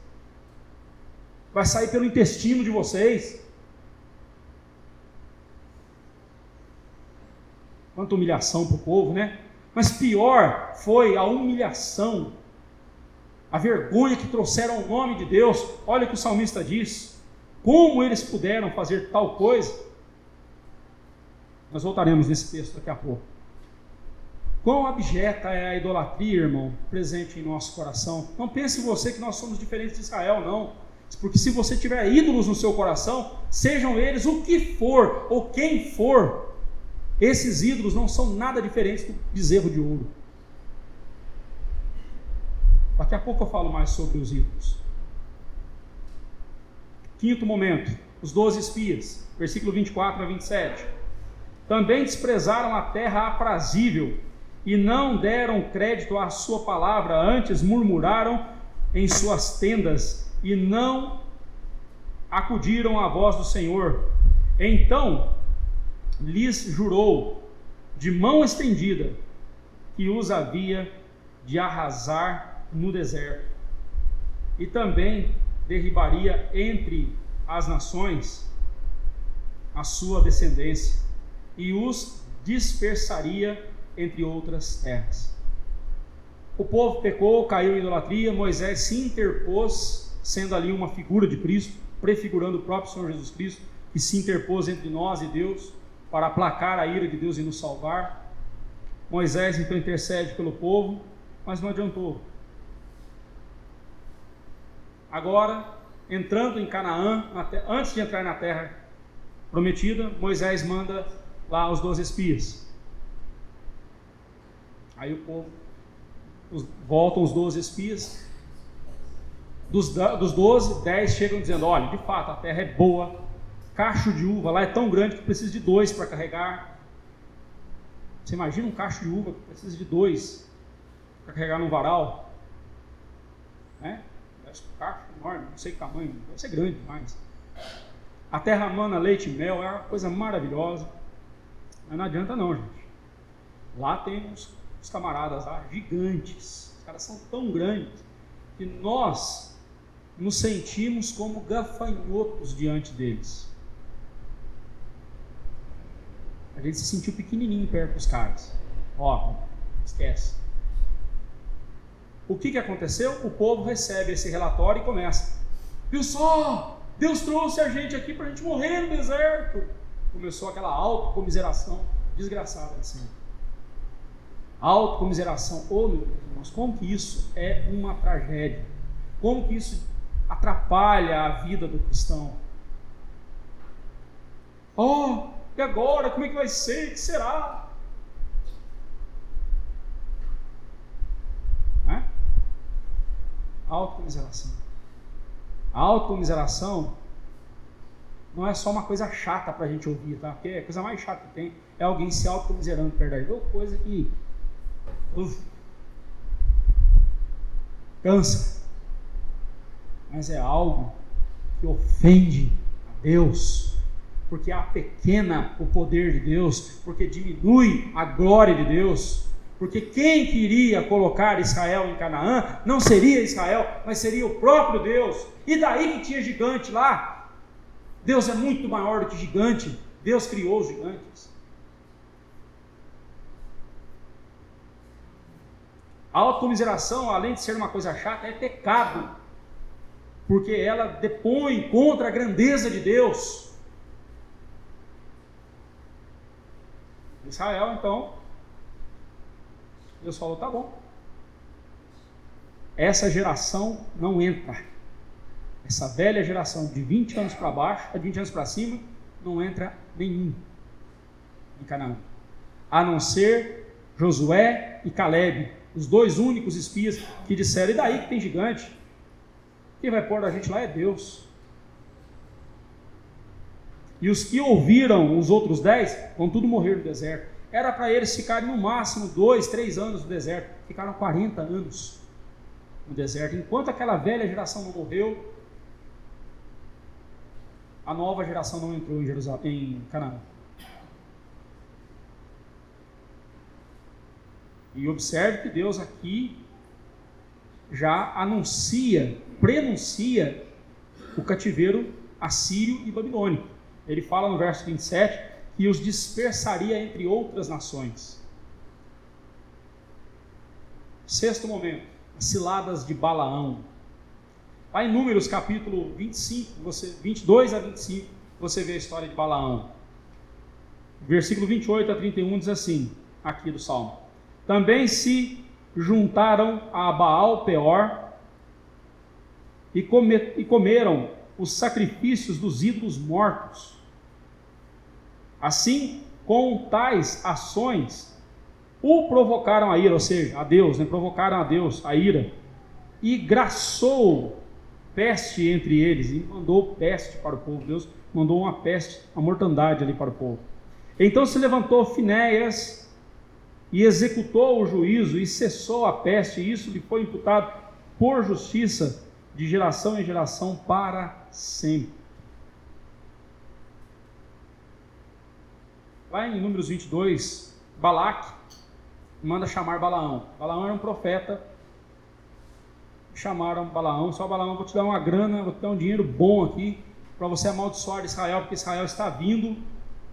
Vai sair pelo intestino de vocês. Quanta humilhação para o povo, né? Mas pior foi a humilhação, a vergonha que trouxeram ao nome de Deus. Olha o que o salmista diz. Como eles puderam fazer tal coisa? Nós voltaremos nesse texto daqui a pouco. Quão abjeta é a idolatria, irmão, presente em nosso coração? Não pense você que nós somos diferentes de Israel, não. Porque se você tiver ídolos no seu coração, sejam eles o que for ou quem for, esses ídolos não são nada diferentes do bezerro de ouro. Daqui a pouco eu falo mais sobre os ídolos. Quinto momento, os doze espias, versículo 24 a 27. Também desprezaram a terra aprazível e não deram crédito à sua palavra, antes murmuraram em suas tendas e não acudiram à voz do Senhor. Então lhes jurou de mão estendida que os havia de arrasar no deserto e também derribaria entre as nações a sua descendência e os dispersaria entre outras terras. O povo pecou, caiu em idolatria, Moisés se interpôs, sendo ali uma figura de Cristo, prefigurando o próprio Senhor Jesus Cristo, que se interpôs entre nós e Deus para aplacar a ira de Deus e nos salvar. Moisés então intercede pelo povo, mas não adiantou. Agora, entrando em Canaã, antes de entrar na terra prometida, Moisés manda lá os doze espias. Aí o povo, voltam os doze espias. Dos, dos 12, 10 chegam dizendo: Olha, de fato, a terra é boa, cacho de uva lá é tão grande que precisa de dois para carregar. Você imagina um cacho de uva que precisa de dois para carregar num varal? Né? Enorme, não sei o tamanho, deve ser grande demais. A terra mana leite e mel é uma coisa maravilhosa. Mas não adianta não, gente. Lá tem uns, uns camaradas lá gigantes. Os caras são tão grandes que nós nos sentimos como gafanhotos diante deles. A gente se sentiu pequenininho perto dos caras. Ó, esquece. O que, que aconteceu? O povo recebe esse relatório e começa. Viu só? Deus trouxe a gente aqui para a gente morrer no deserto. Começou aquela autocomiseração desgraçada assim. Autocomiseração. Oh, meu Deus, irmãos, como que isso é uma tragédia? Como que isso atrapalha a vida do cristão? Oh, e agora? Como é que vai ser? O que será? Né? Autocomiseração. A autocomiseração não é só uma coisa chata para a gente ouvir, tá? Porque a coisa mais chata que tem é alguém se autocomiserando perto da gente. coisa que. Uf, cansa. Mas é algo que ofende a Deus porque pequena o poder de Deus, porque diminui a glória de Deus. Porque quem queria colocar Israel em Canaã não seria Israel, mas seria o próprio Deus. E daí que tinha gigante lá. Deus é muito maior do que gigante. Deus criou os gigantes. A autocomiseração, além de ser uma coisa chata, é pecado. Porque ela depõe contra a grandeza de Deus. Israel, então, Deus falou: tá bom. Essa geração não entra. Essa velha geração de 20 anos para baixo, de 20 anos para cima, não entra nenhum em Canaã. A não ser Josué e Caleb, os dois únicos espias que disseram: e daí que tem gigante? Quem vai pôr a gente lá é Deus. E os que ouviram os outros dez vão tudo morrer no deserto. Era para eles ficarem no máximo dois, três anos no deserto. Ficaram 40 anos no deserto. Enquanto aquela velha geração não morreu, a nova geração não entrou em, Jerusalém, em Canaã. E observe que Deus aqui já anuncia, prenuncia o cativeiro assírio e babilônico. Ele fala no verso 27 que os dispersaria entre outras nações. Sexto momento, as ciladas de Balaão. Lá em Números capítulo 25, você, 22 a 25, você vê a história de Balaão. Versículo 28 a 31 diz assim, aqui do Salmo: Também se juntaram a Baal Peor e, e comeram os sacrifícios dos ídolos mortos Assim, com tais ações, o provocaram a ira, ou seja, a Deus, né? provocaram a Deus a ira, e graçou peste entre eles, e mandou peste para o povo. Deus mandou uma peste, uma mortandade ali para o povo. Então se levantou Finéias e executou o juízo e cessou a peste, e isso lhe foi imputado por justiça de geração em geração para sempre. Em Números 22, Balaque manda chamar Balaão. Balaão era um profeta. Chamaram Balaão, só Balaão, vou te dar uma grana, vou te dar um dinheiro bom aqui para você amaldiçoar Israel, porque Israel está vindo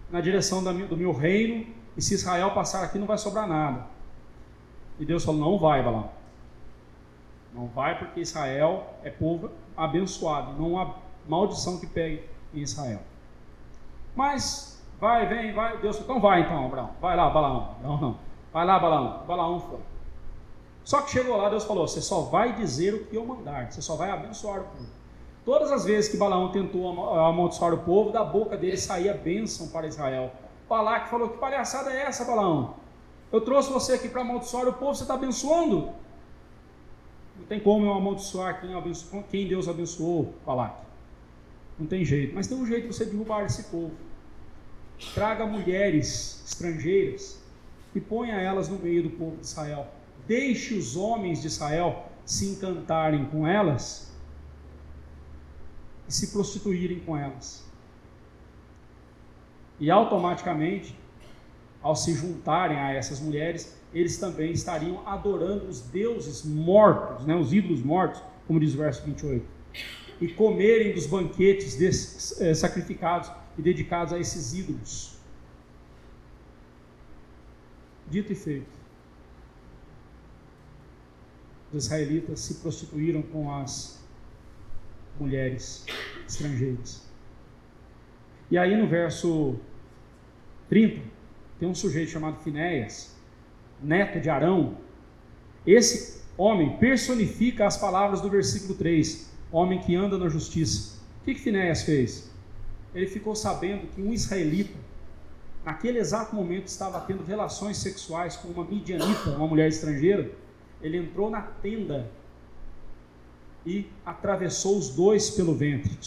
na direção do meu reino, e se Israel passar aqui não vai sobrar nada. E Deus falou: não vai, Balaão. Não vai porque Israel é povo abençoado, não há maldição que pegue em Israel. Mas Vai, vem, vai. Deus, então vai então, Abraão. Vai lá, Balaão. Não, não. Vai lá, Balaão. Balaão foi. Só que chegou lá, Deus falou: você só vai dizer o que eu mandar, você só vai abençoar o povo. Todas as vezes que Balaão tentou amaldiçoar o povo, da boca dele saía bênção para Israel. Balaque falou: Que palhaçada é essa, Balaão? Eu trouxe você aqui para amaldiçoar o povo, você está abençoando? Não tem como eu amaldiçoar quem, quem Deus abençoou, Balaque. Não tem jeito. Mas tem um jeito de você derrubar esse povo. Traga mulheres estrangeiras e ponha elas no meio do povo de Israel. Deixe os homens de Israel se encantarem com elas e se prostituírem com elas. E automaticamente, ao se juntarem a essas mulheres, eles também estariam adorando os deuses mortos, né, os ídolos mortos, como diz o verso 28, e comerem dos banquetes desses, eh, sacrificados e dedicados a esses ídolos. Dito e feito. Os israelitas se prostituíram com as mulheres estrangeiras. E aí no verso 30, tem um sujeito chamado Finéias, neto de Arão. Esse homem personifica as palavras do versículo 3, homem que anda na justiça. O que, que Finéias fez? Ele ficou sabendo que um israelita, naquele exato momento, estava tendo relações sexuais com uma midianita, uma mulher estrangeira. Ele entrou na tenda e atravessou os dois pelo ventre.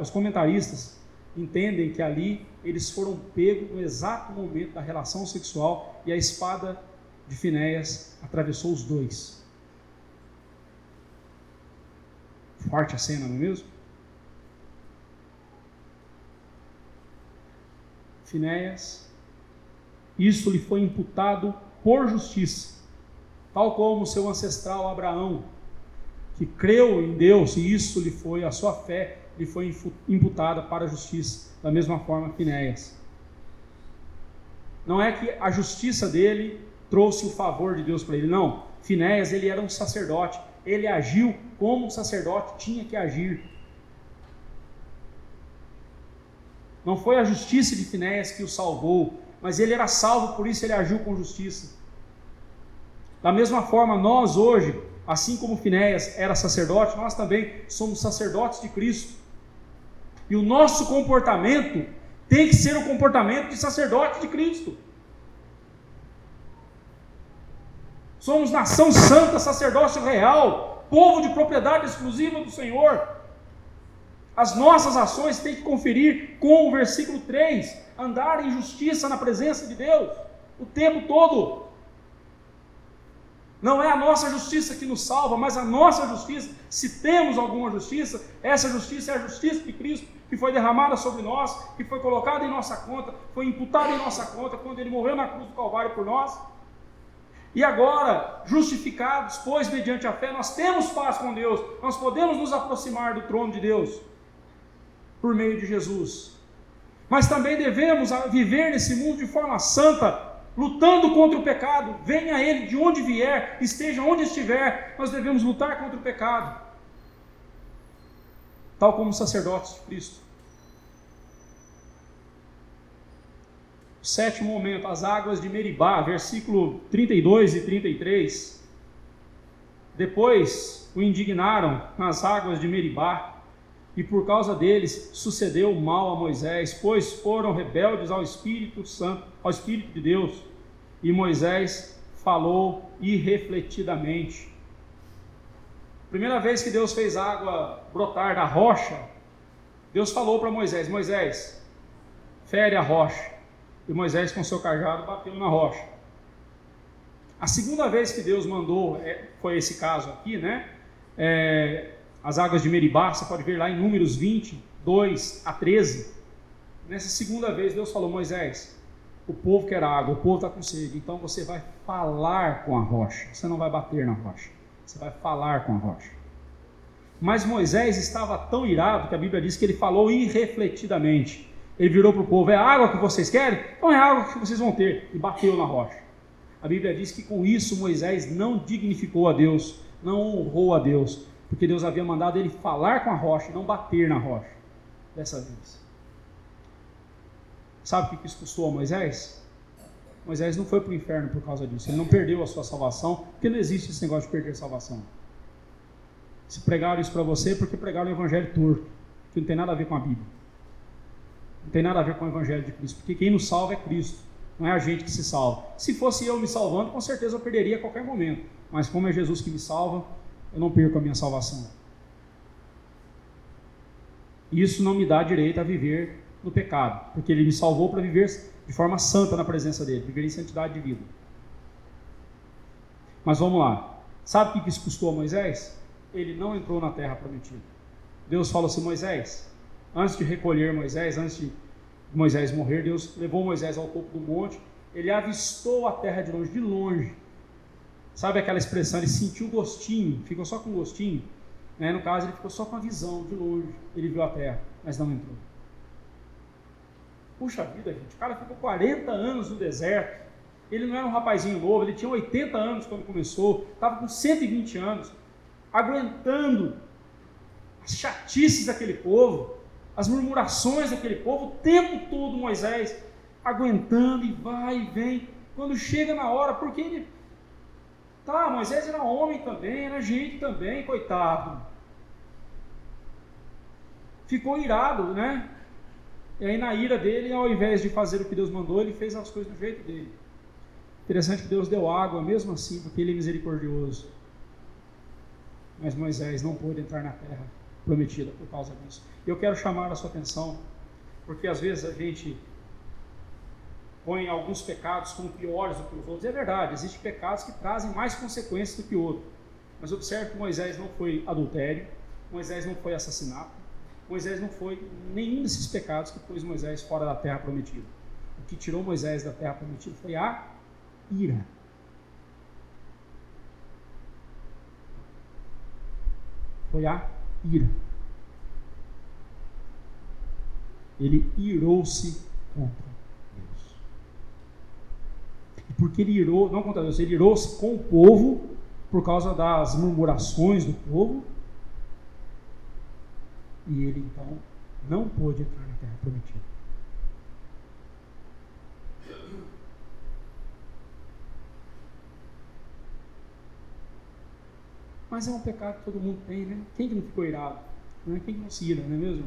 Os comentaristas entendem que ali eles foram pegos no exato momento da relação sexual e a espada de Finéias atravessou os dois. Forte a cena, não é mesmo? Finéias, isso lhe foi imputado por justiça, tal como seu ancestral Abraão que creu em Deus e isso lhe foi, a sua fé lhe foi imputada para a justiça, da mesma forma que Néias. Não é que a justiça dele trouxe o favor de Deus para ele, não. Finéias, ele era um sacerdote, ele agiu como um sacerdote tinha que agir. Não foi a justiça de Finéias que o salvou, mas ele era salvo, por isso ele agiu com justiça. Da mesma forma, nós hoje assim como Finéias era sacerdote, nós também somos sacerdotes de Cristo. E o nosso comportamento tem que ser o comportamento de sacerdote de Cristo. Somos nação santa, sacerdócio real, povo de propriedade exclusiva do Senhor. As nossas ações têm que conferir com o versículo 3, andar em justiça na presença de Deus o tempo todo. Não é a nossa justiça que nos salva, mas a nossa justiça, se temos alguma justiça, essa justiça é a justiça de Cristo, que foi derramada sobre nós, que foi colocada em nossa conta, foi imputada em nossa conta quando ele morreu na cruz do Calvário por nós. E agora, justificados, pois mediante a fé, nós temos paz com Deus, nós podemos nos aproximar do trono de Deus por meio de Jesus. Mas também devemos viver nesse mundo de forma santa, lutando contra o pecado, venha ele de onde vier, esteja onde estiver, nós devemos lutar contra o pecado, tal como sacerdotes de Cristo. Sétimo momento, as águas de Meribá, versículo 32 e 33. Depois o indignaram nas águas de Meribá, e por causa deles sucedeu mal a Moisés, pois foram rebeldes ao Espírito Santo, ao Espírito de Deus. E Moisés falou irrefletidamente. Primeira vez que Deus fez água brotar da rocha, Deus falou para Moisés: Moisés, fere a rocha. E Moisés, com seu cajado, bateu na rocha. A segunda vez que Deus mandou, é, foi esse caso aqui, né? É, as águas de Meribá, você pode ver lá em Números 20, 2 a 13. Nessa segunda vez, Deus falou: Moisés, o povo quer água, o povo está com sede, então você vai falar com a rocha, você não vai bater na rocha, você vai falar com a rocha. Mas Moisés estava tão irado que a Bíblia diz que ele falou irrefletidamente. Ele virou para o povo: É água que vocês querem? Então é água que vocês vão ter. E bateu na rocha. A Bíblia diz que com isso Moisés não dignificou a Deus, não honrou a Deus, porque Deus havia mandado ele falar com a rocha, não bater na rocha, dessa vez. Sabe o que isso custou a Moisés? Moisés não foi para o inferno por causa disso. Ele não perdeu a sua salvação, porque não existe esse negócio de perder salvação. Se pregaram isso para você, porque pregaram o evangelho torto, que não tem nada a ver com a Bíblia. Não tem nada a ver com o evangelho de Cristo, porque quem nos salva é Cristo, não é a gente que se salva. Se fosse eu me salvando, com certeza eu perderia a qualquer momento. Mas como é Jesus que me salva, eu não perco a minha salvação. Isso não me dá direito a viver no pecado, porque ele me salvou para viver de forma santa na presença dele, viver em santidade de vida. Mas vamos lá. Sabe o que isso custou a Moisés? Ele não entrou na terra prometida. Deus falou assim: Moisés, antes de recolher Moisés, antes de Moisés morrer, Deus levou Moisés ao topo do monte. Ele avistou a terra de longe, de longe. Sabe aquela expressão? Ele sentiu gostinho, ficou só com gostinho. Né? No caso, ele ficou só com a visão, de longe. Ele viu a terra, mas não entrou. Puxa vida, gente, o cara ficou 40 anos no deserto. Ele não era um rapazinho novo, ele tinha 80 anos quando começou, estava com 120 anos, aguentando as chatices daquele povo, as murmurações daquele povo, o tempo todo Moisés aguentando e vai e vem. Quando chega na hora, porque ele. Tá, Moisés era homem também, era gente também, coitado. Ficou irado, né? E aí, na ira dele, ao invés de fazer o que Deus mandou, ele fez as coisas do jeito dele. Interessante que Deus deu água mesmo assim, porque ele é misericordioso. Mas Moisés não pôde entrar na terra prometida por causa disso. Eu quero chamar a sua atenção, porque às vezes a gente põe alguns pecados como piores do que os outros. É verdade, existem pecados que trazem mais consequências do que outros. Mas observe que Moisés não foi adultério, Moisés não foi assassinato, Moisés não foi nenhum desses pecados que pôs Moisés fora da terra prometida. O que tirou Moisés da terra prometida foi a ira. Foi a ira. Ele irou-se contra Deus. E porque ele irou, não contra Deus, ele irou-se com o povo por causa das murmurações do povo e ele então não pôde entrar na terra prometida. Mas é um pecado que todo mundo tem, né? Quem que não ficou irado? Né? Quem que não se ira, não é mesmo?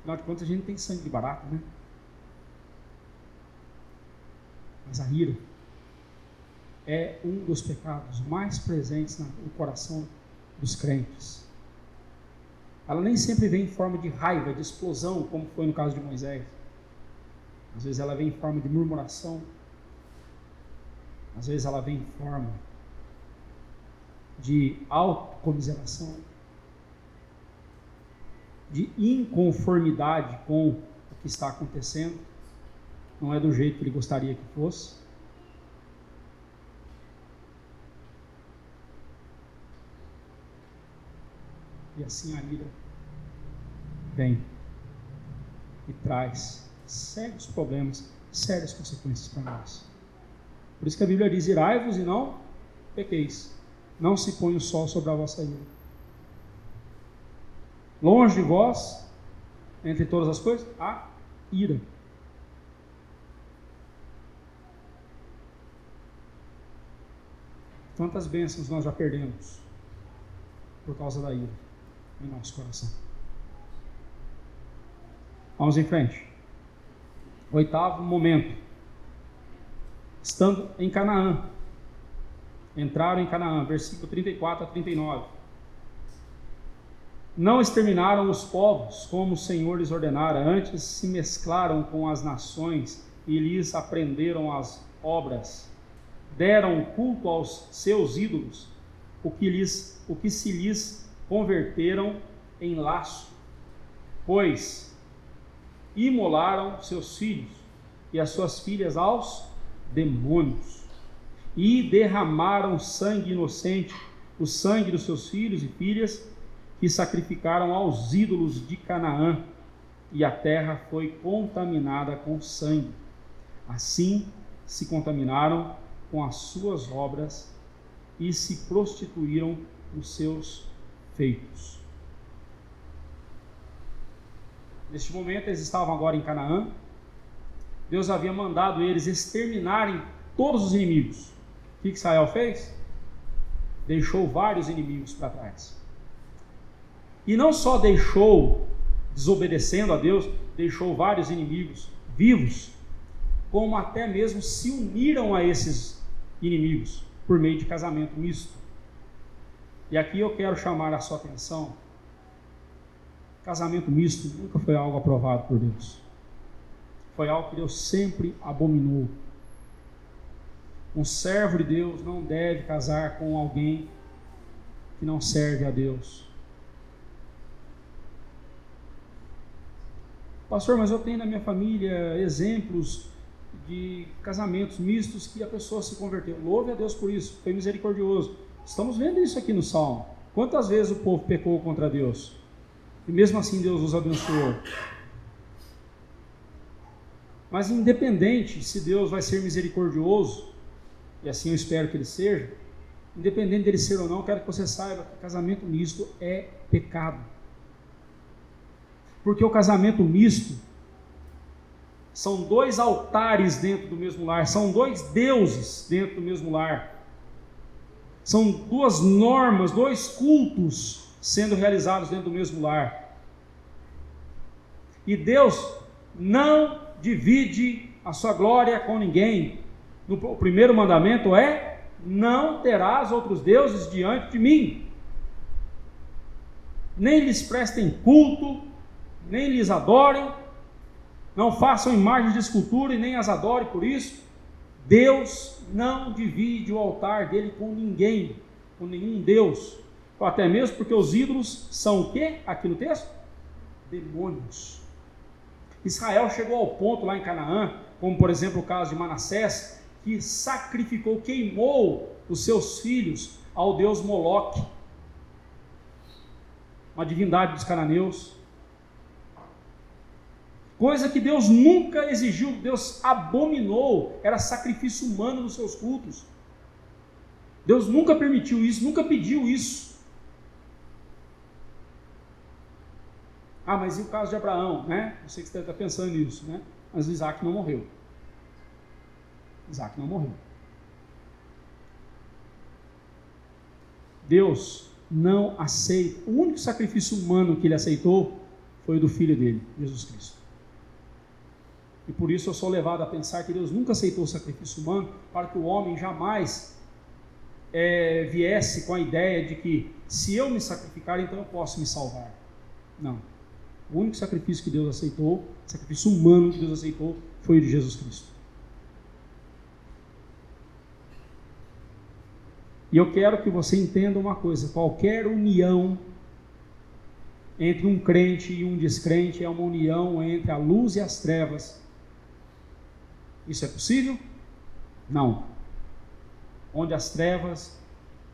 Afinal de contas, a gente tem sangue de barato, né? Mas a ira é um dos pecados mais presentes no coração dos crentes. Ela nem sempre vem em forma de raiva, de explosão, como foi no caso de Moisés. Às vezes ela vem em forma de murmuração. Às vezes ela vem em forma de autocomiseração, de inconformidade com o que está acontecendo. Não é do jeito que ele gostaria que fosse. E assim a ira vem e traz sérios problemas, sérias consequências para nós. Por isso que a Bíblia diz: irai-vos e não pequeis. Não se põe o sol sobre a vossa ira. Longe de vós, entre todas as coisas, a ira. Quantas bênçãos nós já perdemos por causa da ira em nosso coração. Vamos em frente. Oitavo momento. Estando em Canaã. Entraram em Canaã, versículo 34 a 39. Não exterminaram os povos como o Senhor lhes ordenara, antes se mesclaram com as nações e lhes aprenderam as obras. Deram culto aos seus ídolos, o que, lhes, o que se lhes converteram em laço, pois imolaram seus filhos e as suas filhas aos demônios, e derramaram sangue inocente, o sangue dos seus filhos e filhas, que sacrificaram aos ídolos de Canaã, e a terra foi contaminada com sangue. Assim se contaminaram com as suas obras e se prostituíram os seus feitos. Neste momento, eles estavam agora em Canaã, Deus havia mandado eles exterminarem todos os inimigos. O que Israel fez? Deixou vários inimigos para trás. E não só deixou, desobedecendo a Deus, deixou vários inimigos vivos, como até mesmo se uniram a esses inimigos por meio de casamento misto. E aqui eu quero chamar a sua atenção. Casamento misto nunca foi algo aprovado por Deus. Foi algo que Deus sempre abominou. Um servo de Deus não deve casar com alguém que não serve a Deus. Pastor, mas eu tenho na minha família exemplos de casamentos mistos que a pessoa se converteu. Louve a Deus por isso, foi misericordioso. Estamos vendo isso aqui no Salmo. Quantas vezes o povo pecou contra Deus? E mesmo assim Deus os abençoou. Mas independente se Deus vai ser misericordioso, e assim eu espero que ele seja, independente dele ser ou não, quero que você saiba que casamento misto é pecado. Porque o casamento misto são dois altares dentro do mesmo lar, são dois deuses dentro do mesmo lar. São duas normas, dois cultos sendo realizados dentro do mesmo lar. E Deus não divide a sua glória com ninguém. o primeiro mandamento é: não terás outros deuses diante de mim. Nem lhes prestem culto, nem lhes adorem, não façam imagens de escultura e nem as adorem por isso. Deus não divide o altar dele com ninguém, com nenhum Deus. Até mesmo porque os ídolos são o que aqui no texto? Demônios. Israel chegou ao ponto lá em Canaã, como por exemplo o caso de Manassés, que sacrificou, queimou os seus filhos ao deus Moloque, uma divindade dos cananeus. Coisa que Deus nunca exigiu, Deus abominou, era sacrifício humano nos seus cultos. Deus nunca permitiu isso, nunca pediu isso. Ah, mas e o caso de Abraão, né? Eu sei que você está pensando nisso, né? Mas Isaac não morreu. Isaac não morreu. Deus não aceita. O único sacrifício humano que ele aceitou foi o do filho dele, Jesus Cristo. E por isso eu sou levado a pensar que Deus nunca aceitou o sacrifício humano para que o homem jamais é, viesse com a ideia de que se eu me sacrificar, então eu posso me salvar. Não. O único sacrifício que Deus aceitou, sacrifício humano que Deus aceitou, foi o de Jesus Cristo. E eu quero que você entenda uma coisa: qualquer união entre um crente e um descrente é uma união entre a luz e as trevas. Isso é possível? Não. Onde as trevas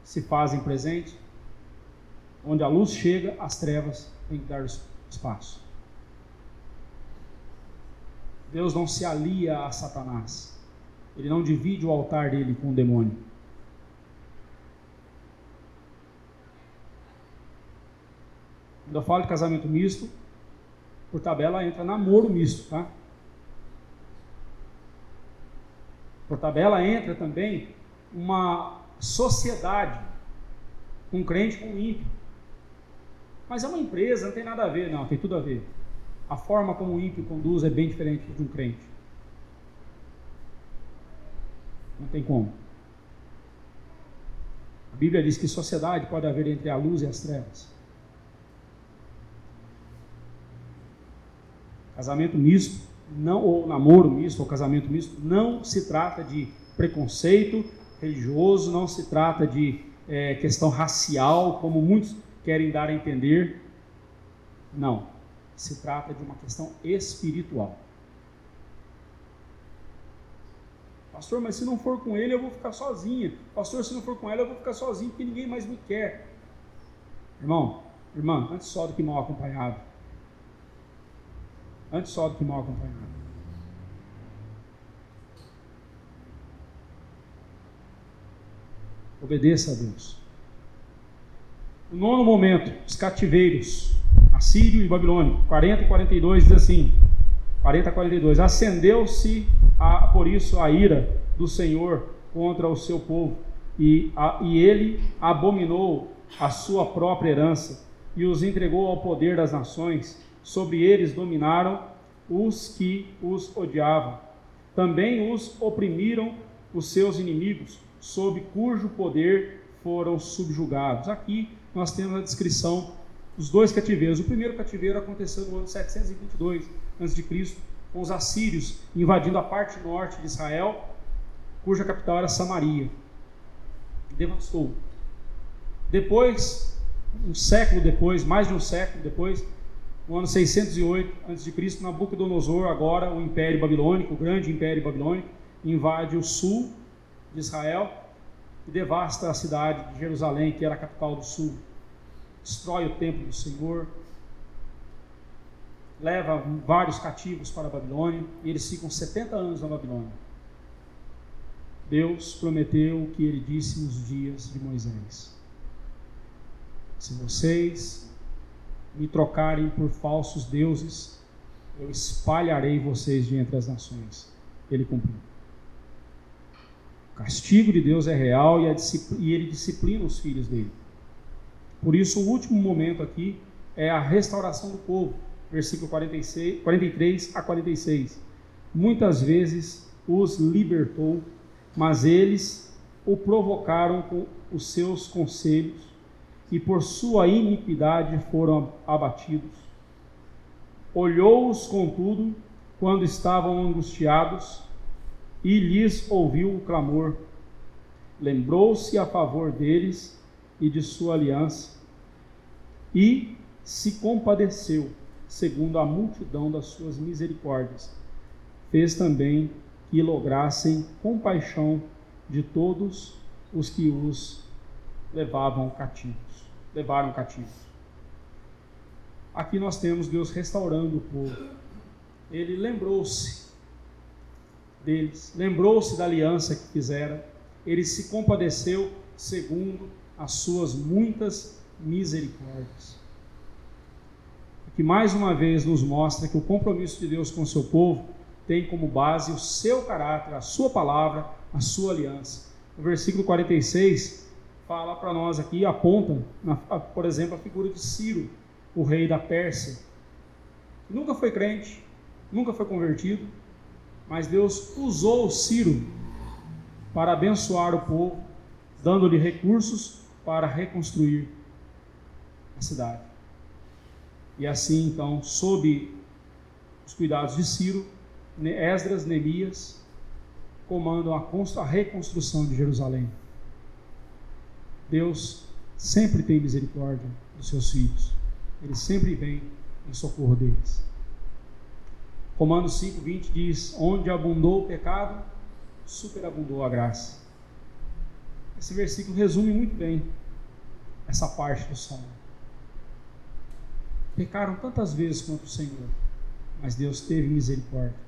se fazem presente, onde a luz chega, as trevas têm que dar espaço. Deus não se alia a Satanás. Ele não divide o altar dele com o demônio. Quando eu falo de casamento misto, por tabela entra namoro misto, tá? Por tabela entra também uma sociedade, um crente com um ímpio. Mas é uma empresa, não tem nada a ver, não, tem tudo a ver. A forma como o ímpio conduz é bem diferente de um crente. Não tem como. A Bíblia diz que sociedade pode haver entre a luz e as trevas. Casamento misto, não ou namoro misto ou casamento misto, não se trata de preconceito religioso, não se trata de é, questão racial, como muitos querem dar a entender. Não. Se trata de uma questão espiritual. Pastor, mas se não for com ele, eu vou ficar sozinha. Pastor, se não for com ela, eu vou ficar sozinho, porque ninguém mais me quer. Irmão, irmã, antes só do que mal acompanhado. Antes só do que mal acompanhado. Obedeça a Deus. O nono momento, os cativeiros, Assírio e Babilônia, 40 e 42 diz assim: 40 a 42. Acendeu-se por isso a ira do Senhor contra o seu povo, e, a, e ele abominou a sua própria herança e os entregou ao poder das nações. Sobre eles dominaram os que os odiavam. Também os oprimiram os seus inimigos, sob cujo poder foram subjugados. Aqui nós temos a descrição dos dois cativeiros. O primeiro cativeiro aconteceu no ano 722 a.C., com os assírios invadindo a parte norte de Israel, cuja capital era Samaria. Devastou. Depois, um século depois, mais de um século depois, no ano 608 a.C., Nabucodonosor, agora o Império Babilônico, o grande Império Babilônico, invade o sul de Israel e devasta a cidade de Jerusalém, que era a capital do sul. Destrói o templo do Senhor, leva vários cativos para a Babilônia e eles ficam 70 anos na Babilônia. Deus prometeu o que ele disse nos dias de Moisés: Se vocês me trocarem por falsos deuses, eu espalharei vocês de entre as nações. Ele cumpriu. O castigo de Deus é real e, e ele disciplina os filhos dele. Por isso, o último momento aqui é a restauração do povo, versículo 46, 43 a 46. Muitas vezes os libertou, mas eles o provocaram com os seus conselhos e por sua iniquidade foram abatidos. Olhou-os, contudo, quando estavam angustiados e lhes ouviu o clamor. Lembrou-se a favor deles e de sua aliança e se compadeceu, segundo a multidão das suas misericórdias. Fez também que lograssem compaixão de todos os que os levavam cativos, levaram cativos. Aqui nós temos Deus restaurando o povo. Ele lembrou-se deles, lembrou-se da aliança que fizera, ele se compadeceu segundo as suas muitas misericórdias. Que mais uma vez nos mostra que o compromisso de Deus com o seu povo tem como base o seu caráter, a sua palavra, a sua aliança. O versículo 46 fala para nós aqui, aponta, por exemplo, a figura de Ciro, o rei da Pérsia, que nunca foi crente, nunca foi convertido, mas Deus usou Ciro para abençoar o povo, dando-lhe recursos para reconstruir a cidade. E assim, então, sob os cuidados de Ciro, Esdras, Neemias comandam a reconstrução de Jerusalém. Deus sempre tem misericórdia dos seus filhos. Ele sempre vem em socorro deles. Romanos 5:20 diz: "Onde abundou o pecado, superabundou a graça". Esse versículo resume muito bem essa parte do salmo. Pecaram tantas vezes contra o Senhor, mas Deus teve misericórdia.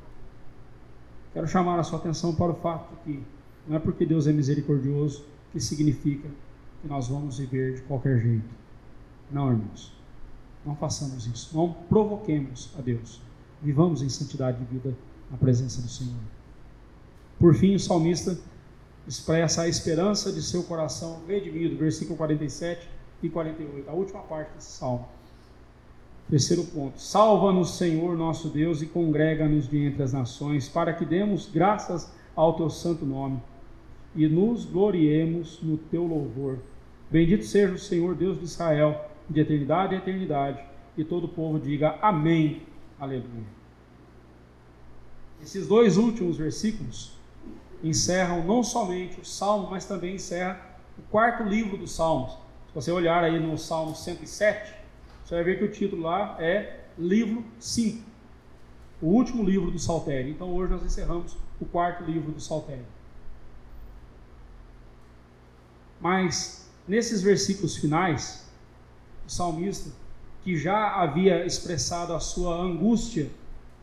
Quero chamar a sua atenção para o fato de que não é porque Deus é misericordioso que significa que nós vamos viver de qualquer jeito. Não, irmãos. Não façamos isso. Não provoquemos a Deus. Vivamos em santidade de vida na presença do Senhor. Por fim, o salmista expressa a esperança de seu coração redimido, versículo 47 e 48, a última parte desse salmo. Terceiro ponto: Salva-nos, Senhor nosso Deus, e congrega-nos de entre as nações, para que demos graças ao teu santo nome e nos gloriemos no teu louvor. Bendito seja o Senhor Deus de Israel, de eternidade a eternidade. E todo o povo diga amém. Aleluia. Esses dois últimos versículos encerram não somente o Salmo, mas também encerra o quarto livro dos Salmos. Se você olhar aí no Salmo 107, você vai ver que o título lá é Livro 5, o último livro do Saltério. Então hoje nós encerramos o quarto livro do Saltério. Mas nesses versículos finais, o salmista, que já havia expressado a sua angústia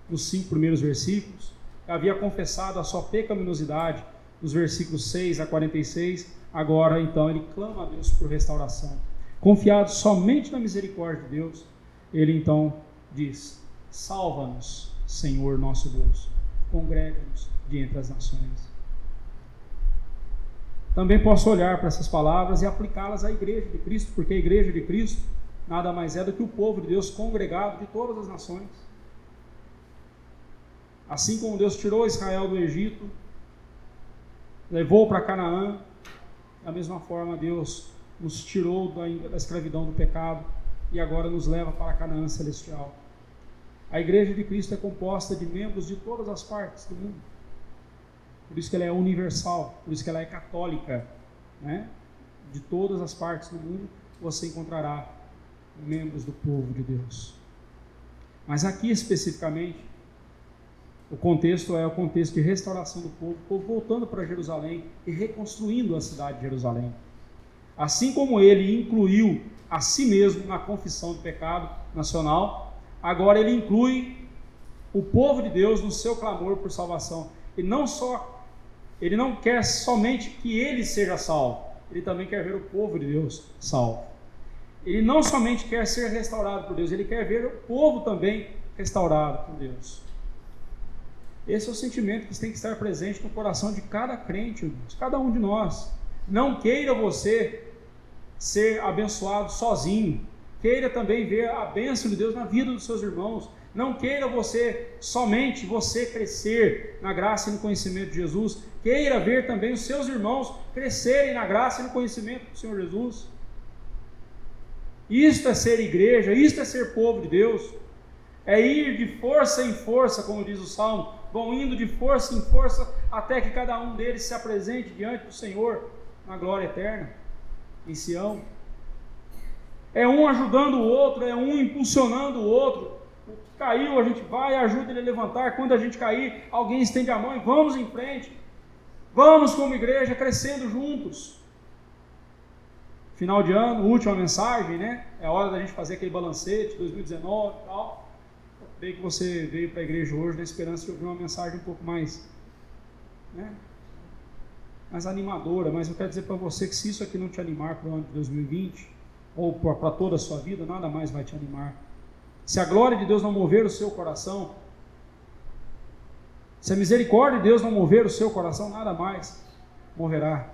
nos cinco primeiros versículos, havia confessado a sua pecaminosidade nos versículos 6 a 46, agora então ele clama a Deus por restauração. Confiado somente na misericórdia de Deus, ele então diz: Salva-nos, Senhor nosso Deus. Congrega-nos de entre as nações. Também posso olhar para essas palavras e aplicá-las à igreja de Cristo, porque a igreja de Cristo nada mais é do que o povo de Deus congregado de todas as nações. Assim como Deus tirou Israel do Egito, levou para Canaã, da mesma forma Deus nos tirou da escravidão do pecado e agora nos leva para Canaã celestial. A igreja de Cristo é composta de membros de todas as partes do mundo. Por isso que ela é universal, por isso que ela é católica. Né? De todas as partes do mundo você encontrará membros do povo de Deus. Mas aqui especificamente, o contexto é o contexto de restauração do povo, o povo voltando para Jerusalém e reconstruindo a cidade de Jerusalém. Assim como ele incluiu a si mesmo na confissão do pecado nacional, agora ele inclui o povo de Deus no seu clamor por salvação. E não só ele não quer somente que ele seja salvo, ele também quer ver o povo de Deus salvo. Ele não somente quer ser restaurado por Deus, ele quer ver o povo também restaurado por Deus. Esse é o sentimento que tem que estar presente no coração de cada crente, de cada um de nós. Não queira você ser abençoado sozinho. Queira também ver a bênção de Deus na vida dos seus irmãos. Não queira você somente você crescer na graça e no conhecimento de Jesus. Queira ver também os seus irmãos crescerem na graça e no conhecimento do Senhor Jesus. Isto é ser igreja, isto é ser povo de Deus. É ir de força em força, como diz o Salmo, vão indo de força em força até que cada um deles se apresente diante do Senhor na glória eterna, em Sião. É um ajudando o outro, é um impulsionando o outro. Caiu, a gente vai ajuda ele a levantar. Quando a gente cair, alguém estende a mão e vamos em frente. Vamos como igreja crescendo juntos. Final de ano, última mensagem, né? É hora da gente fazer aquele balancete 2019 e tal. Creio que você veio para a igreja hoje na esperança de ouvir uma mensagem um pouco mais, né? mais animadora, mas eu quero dizer para você que se isso aqui não te animar para o ano de 2020, ou para toda a sua vida, nada mais vai te animar. Se a glória de Deus não mover o seu coração, se a misericórdia de Deus não mover o seu coração, nada mais moverá.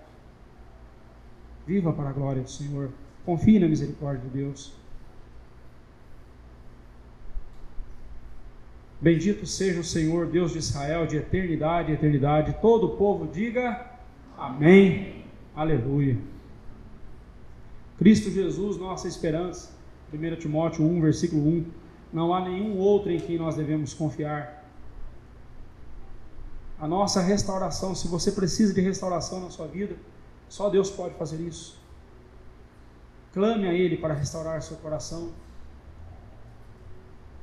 Viva para a glória do Senhor. Confie na misericórdia de Deus. Bendito seja o Senhor, Deus de Israel, de eternidade e eternidade. Todo o povo diga amém. Aleluia. Cristo Jesus, nossa esperança. 1 Timóteo 1, versículo 1. Não há nenhum outro em quem nós devemos confiar a nossa restauração. Se você precisa de restauração na sua vida, só Deus pode fazer isso. Clame a Ele para restaurar seu coração.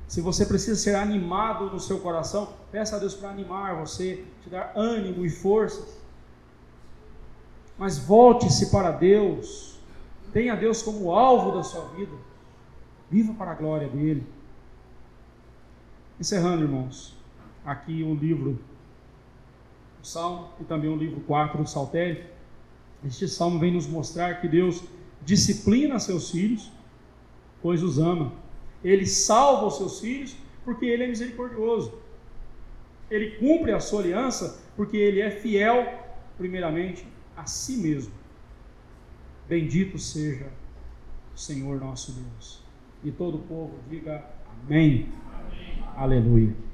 Se você precisa ser animado no seu coração, peça a Deus para animar você, te dar ânimo e forças. Mas volte-se para Deus. Tenha Deus como alvo da sua vida. Viva para a glória dele. Encerrando, irmãos, aqui o livro Salmo e também o livro 4 do Saltério. Este salmo vem nos mostrar que Deus disciplina seus filhos, pois os ama. Ele salva os seus filhos porque ele é misericordioso. Ele cumpre a sua aliança porque ele é fiel, primeiramente, a si mesmo. Bendito seja o Senhor nosso Deus. E todo o povo diga amém. Aleluia.